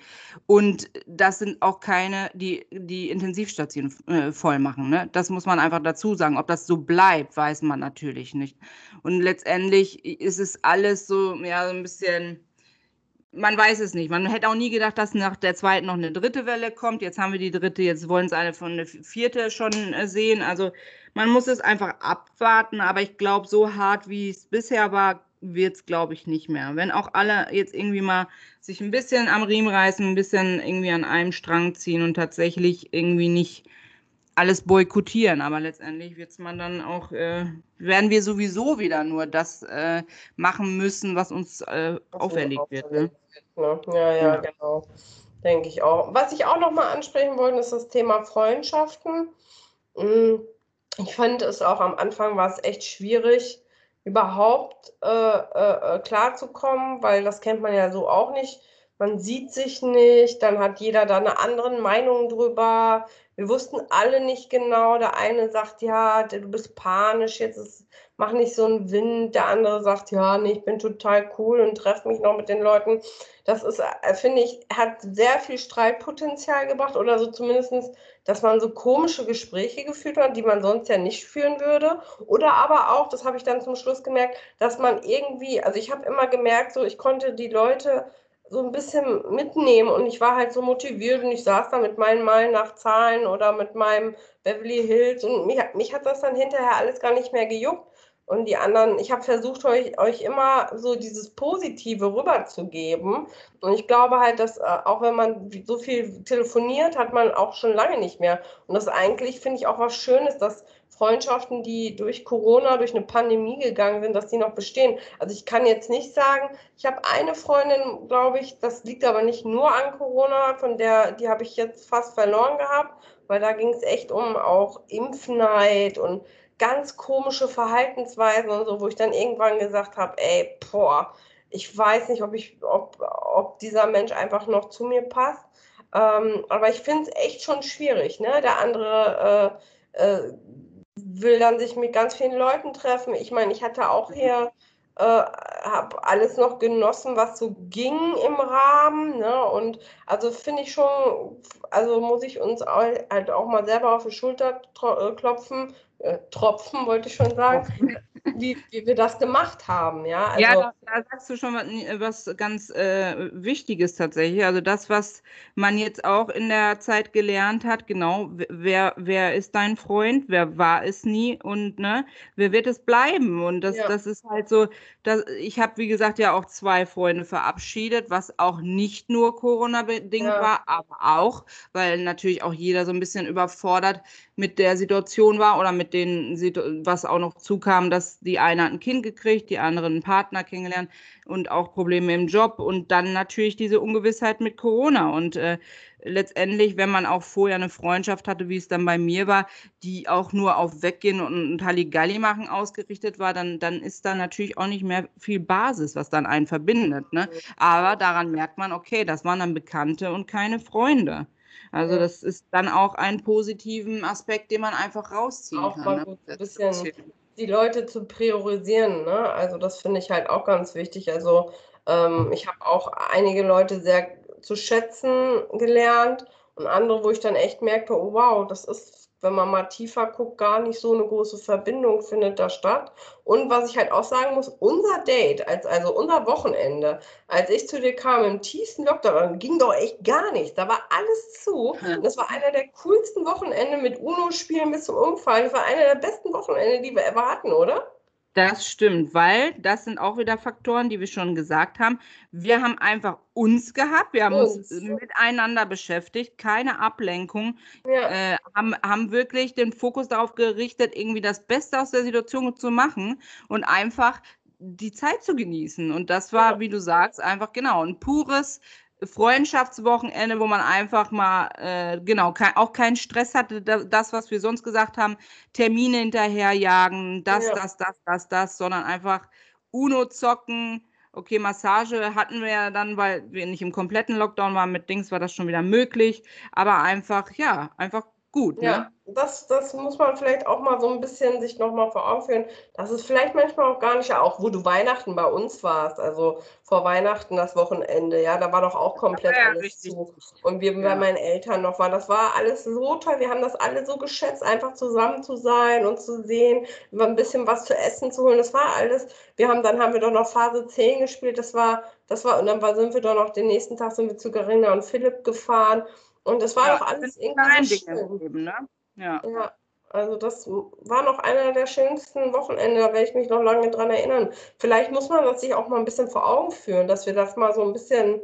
Und das sind auch keine, die die Intensivstationen äh, voll machen. Ne? Das muss man einfach dazu sagen. Ob das so bleibt, weiß man natürlich nicht. Und letztendlich ist es alles so, ja, so ein bisschen man weiß es nicht. Man hätte auch nie gedacht, dass nach der zweiten noch eine dritte Welle kommt. Jetzt haben wir die dritte, jetzt wollen sie eine von eine vierte schon äh, sehen. Also man muss es einfach abwarten, aber ich glaube, so hart wie es bisher war, wird es, glaube ich, nicht mehr. Wenn auch alle jetzt irgendwie mal sich ein bisschen am Riemen reißen, ein bisschen irgendwie an einem Strang ziehen und tatsächlich irgendwie nicht alles boykottieren, aber letztendlich wird man dann auch, äh, werden wir sowieso wieder nur das äh, machen müssen, was uns äh, auferlegt wird. Ne? Ne? Ja, ja, ja, genau. Denke ich auch. Was ich auch noch mal ansprechen wollte, ist das Thema Freundschaften. Hm, ich fand es auch am Anfang war es echt schwierig, überhaupt äh, äh, äh, klarzukommen, weil das kennt man ja so auch nicht. Man sieht sich nicht, dann hat jeder da eine andere Meinung drüber wir wussten alle nicht genau. Der eine sagt, ja, du bist panisch, jetzt ist, mach nicht so einen Wind. Der andere sagt, ja, nee, ich bin total cool und treffe mich noch mit den Leuten. Das ist, äh, finde ich, hat sehr viel Streitpotenzial gebracht oder so zumindest, dass man so komische Gespräche geführt hat, die man sonst ja nicht führen würde. Oder aber auch, das habe ich dann zum Schluss gemerkt, dass man irgendwie, also ich habe immer gemerkt, so ich konnte die Leute so ein bisschen mitnehmen und ich war halt so motiviert und ich saß da mit meinen Malen nach Zahlen oder mit meinem Beverly Hills und mich, mich hat das dann hinterher alles gar nicht mehr gejuckt. Und die anderen, ich habe versucht, euch, euch immer so dieses Positive rüberzugeben. Und ich glaube halt, dass äh, auch wenn man so viel telefoniert, hat man auch schon lange nicht mehr. Und das eigentlich finde ich auch was Schönes, dass Freundschaften, die durch Corona, durch eine Pandemie gegangen sind, dass die noch bestehen. Also ich kann jetzt nicht sagen, ich habe eine Freundin, glaube ich, das liegt aber nicht nur an Corona, von der, die habe ich jetzt fast verloren gehabt, weil da ging es echt um auch Impfneid und ganz komische Verhaltensweisen und so, wo ich dann irgendwann gesagt habe, ey, boah, ich weiß nicht, ob ich, ob, ob dieser Mensch einfach noch zu mir passt. Ähm, aber ich finde es echt schon schwierig, ne? Der andere äh, äh, will dann sich mit ganz vielen Leuten treffen. Ich meine, ich hatte auch hier, äh, habe alles noch genossen, was so ging im Rahmen. Ne? Und also finde ich schon, also muss ich uns halt auch mal selber auf die Schulter äh, klopfen, äh, Tropfen, wollte ich schon sagen, wie, wie wir das gemacht haben. Ja, also, ja da, da, sagst du schon was, was ganz äh, Wichtiges tatsächlich. Also das, was man jetzt auch in der Zeit gelernt hat, genau, wer, wer ist dein Freund, wer war es nie und ne, wer wird es bleiben? Und das, ja. das ist halt so, dass, ich habe, wie gesagt, ja auch zwei Freunde verabschiedet, was auch nicht nur Corona-bedingt ja. war, aber auch, weil natürlich auch jeder so ein bisschen überfordert mit der Situation war oder mit den, was auch noch zukam, dass die eine hat ein Kind gekriegt, die andere einen Partner kennengelernt und auch Probleme im Job und dann natürlich diese Ungewissheit mit Corona und äh, letztendlich, wenn man auch vorher eine Freundschaft hatte, wie es dann bei mir war, die auch nur auf Weggehen und, und Halligalli machen ausgerichtet war, dann, dann ist da natürlich auch nicht mehr viel Basis, was dann einen verbindet. Ne? Aber daran merkt man, okay, das waren dann Bekannte und keine Freunde. Also das ist dann auch ein positiven Aspekt, den man einfach rausziehen auch kann. Mal ne? ein bisschen die Leute zu priorisieren. Ne? Also das finde ich halt auch ganz wichtig. Also ähm, ich habe auch einige Leute sehr zu schätzen gelernt und andere, wo ich dann echt merke, oh wow, das ist wenn man mal tiefer guckt, gar nicht so eine große Verbindung findet da statt. Und was ich halt auch sagen muss, unser Date, als, also unser Wochenende, als ich zu dir kam im tiefsten Lockdown, ging doch echt gar nichts. Da war alles zu. Und das war einer der coolsten Wochenende mit UNO-Spielen bis zum Umfallen. Das war einer der besten Wochenende, die wir ever hatten, oder? Das stimmt, weil das sind auch wieder Faktoren, die wir schon gesagt haben. Wir haben einfach uns gehabt, wir haben uns, uns miteinander beschäftigt, keine Ablenkung, ja. äh, haben, haben wirklich den Fokus darauf gerichtet, irgendwie das Beste aus der Situation zu machen und einfach die Zeit zu genießen. Und das war, ja. wie du sagst, einfach genau ein pures Freundschaftswochenende, wo man einfach mal, äh, genau, kein, auch keinen Stress hatte, das, was wir sonst gesagt haben, Termine hinterherjagen, das, ja. das, das, das, das, sondern einfach Uno zocken. Okay, Massage hatten wir ja dann, weil wir nicht im kompletten Lockdown waren, mit Dings war das schon wieder möglich, aber einfach, ja, einfach gut. Ja, ne? das, das muss man vielleicht auch mal so ein bisschen sich nochmal vor Augen führen. Das ist vielleicht manchmal auch gar nicht, auch wo du Weihnachten bei uns warst, also vor Weihnachten das Wochenende, ja, da war doch auch komplett ja, alles richtig. zu. Und wir ja. bei meinen Eltern noch waren, das war alles so toll. Wir haben das alle so geschätzt, einfach zusammen zu sein und zu sehen, ein bisschen was zu essen zu holen. Das war alles. Wir haben, dann haben wir doch noch Phase 10 gespielt, das war, das war, und dann war, sind wir doch noch den nächsten Tag sind wir zu Garina und Philipp gefahren. Und das war ja, doch alles irgendwie so schön. Leben, ne? ja. ja. Also das war noch einer der schönsten Wochenende, da werde ich mich noch lange dran erinnern. Vielleicht muss man das sich auch mal ein bisschen vor Augen führen, dass wir das mal so ein bisschen,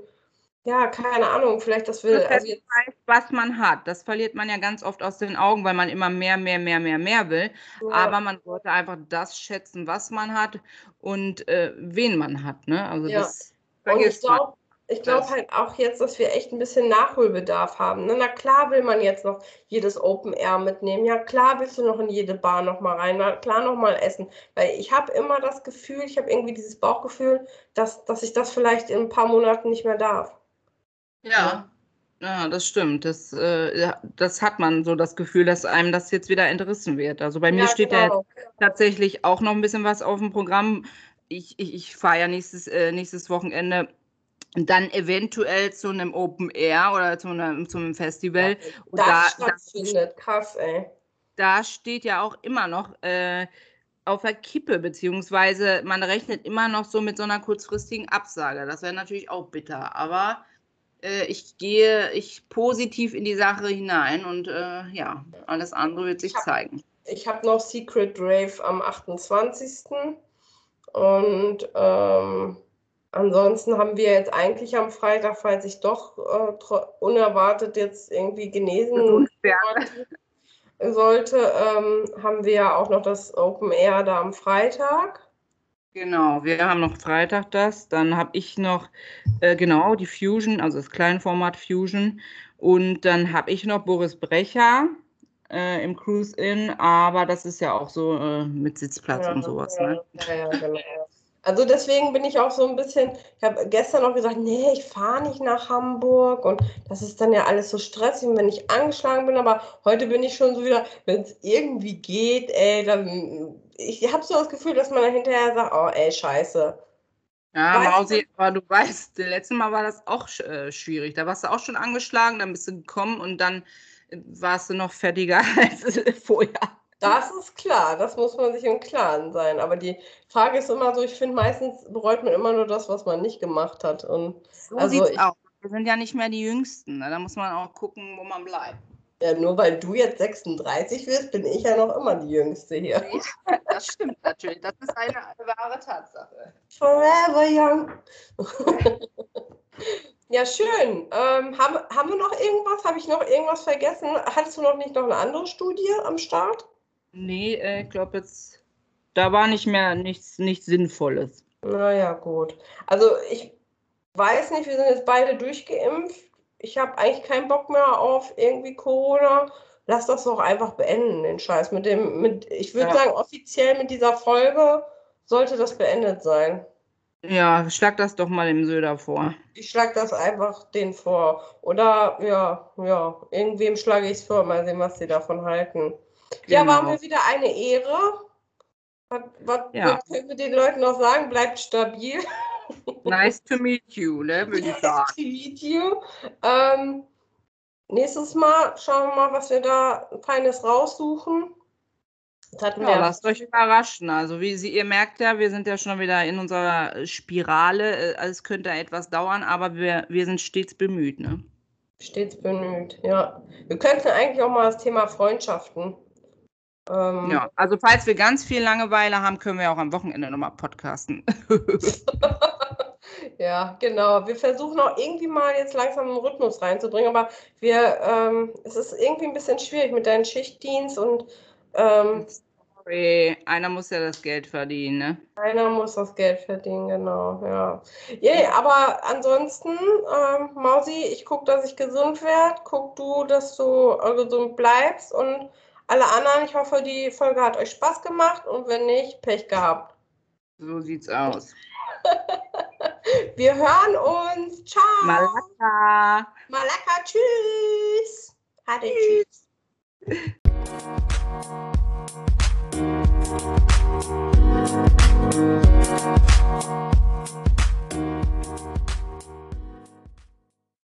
ja, keine Ahnung, vielleicht das will. Das also jetzt, weiß, was man hat. Das verliert man ja ganz oft aus den Augen, weil man immer mehr, mehr, mehr, mehr, mehr will. Ja. Aber man sollte einfach das schätzen, was man hat und äh, wen man hat. Ne? Also ja. das vergisst man ich glaube halt auch jetzt, dass wir echt ein bisschen Nachholbedarf haben. Ne? Na klar will man jetzt noch jedes Open Air mitnehmen. Ja klar willst du noch in jede Bar noch mal rein. Na klar noch mal essen. Weil ich habe immer das Gefühl, ich habe irgendwie dieses Bauchgefühl, dass, dass ich das vielleicht in ein paar Monaten nicht mehr darf. Ja, ja, das stimmt. Das, äh, das hat man so das Gefühl, dass einem das jetzt wieder entrissen wird. Also bei mir ja, steht genau. ja tatsächlich auch noch ein bisschen was auf dem Programm. Ich, ich, ich fahre ja nächstes, äh, nächstes Wochenende dann eventuell zu einem Open Air oder zu einem, zu einem Festival. Ja, und das da, stattfindet, krass, ey. Da steht ja auch immer noch äh, auf der Kippe, beziehungsweise man rechnet immer noch so mit so einer kurzfristigen Absage. Das wäre natürlich auch bitter, aber äh, ich gehe ich positiv in die Sache hinein und äh, ja, alles andere wird sich ich hab, zeigen. ich habe noch Secret Rave am 28. Und ähm, ansonsten haben wir jetzt eigentlich am Freitag, falls ich doch äh, unerwartet jetzt irgendwie genesen sollte, ähm, haben wir ja auch noch das Open Air da am Freitag. Genau, wir haben noch Freitag das. Dann habe ich noch, äh, genau, die Fusion, also das Kleinformat Fusion. Und dann habe ich noch Boris Brecher äh, im Cruise Inn, aber das ist ja auch so äh, mit Sitzplatz ja, und sowas. Ne? Ja, ja, genau. Also deswegen bin ich auch so ein bisschen, ich habe gestern noch gesagt, nee, ich fahre nicht nach Hamburg und das ist dann ja alles so stressig, wenn ich angeschlagen bin, aber heute bin ich schon so wieder, wenn es irgendwie geht, ey, dann, ich habe so das Gefühl, dass man dann hinterher sagt, oh ey, scheiße. Ja, Mausi, aber du weißt, letztes Mal war das auch äh, schwierig. Da warst du auch schon angeschlagen, dann bist du gekommen und dann warst du noch fertiger als vorher. Das ist klar, das muss man sich im Klaren sein. Aber die Frage ist immer so, ich finde, meistens bereut man immer nur das, was man nicht gemacht hat. Und so also sieht's ich, aus. Wir sind ja nicht mehr die Jüngsten. Ne? Da muss man auch gucken, wo man bleibt. Ja, nur weil du jetzt 36 wirst, bin ich ja noch immer die Jüngste hier. Ja, das stimmt natürlich. Das ist eine wahre Tatsache. Forever young. Ja, schön. Ähm, haben, haben wir noch irgendwas? Habe ich noch irgendwas vergessen? Hattest du noch nicht noch eine andere Studie am Start? Nee, äh, ich glaube jetzt, da war nicht mehr nichts, nichts Sinnvolles. Naja, gut. Also ich weiß nicht, wir sind jetzt beide durchgeimpft. Ich habe eigentlich keinen Bock mehr auf irgendwie Corona. Lass das doch einfach beenden, den Scheiß. Mit dem, mit, ich würde ja. sagen, offiziell mit dieser Folge sollte das beendet sein. Ja, schlag das doch mal dem Söder vor. Ich schlag das einfach den vor. Oder ja, ja, irgendwem schlage ich es vor, mal sehen, was sie davon halten. Genau. Ja, war mir wieder eine Ehre. Was, was, ja. was können wir den Leuten noch sagen? Bleibt stabil. Nice to meet you, ne, würde ich sagen. Nice to meet you. Ähm, nächstes Mal schauen wir mal, was wir da Feines raussuchen. Ja, lasst euch überraschen. Also wie Sie, ihr merkt ja, wir sind ja schon wieder in unserer Spirale. Äh, es könnte etwas dauern, aber wir, wir sind stets bemüht. Ne? Stets bemüht, ja. Wir könnten eigentlich auch mal das Thema Freundschaften. Ähm, ja, also falls wir ganz viel Langeweile haben, können wir auch am Wochenende nochmal podcasten. ja, genau. Wir versuchen auch irgendwie mal jetzt langsam einen Rhythmus reinzubringen, aber wir, ähm, es ist irgendwie ein bisschen schwierig mit deinem Schichtdienst und ähm, Sorry, einer muss ja das Geld verdienen, ne? Einer muss das Geld verdienen, genau, ja. Yeah, aber ansonsten, ähm, Mausi, ich gucke, dass ich gesund werde. Guck du, dass du äh, gesund bleibst und alle anderen, ich hoffe, die Folge hat euch Spaß gemacht und wenn nicht, Pech gehabt. So sieht's aus. Wir hören uns. Ciao. Malaka. Malaka, tschüss. Hatte tschüss. tschüss.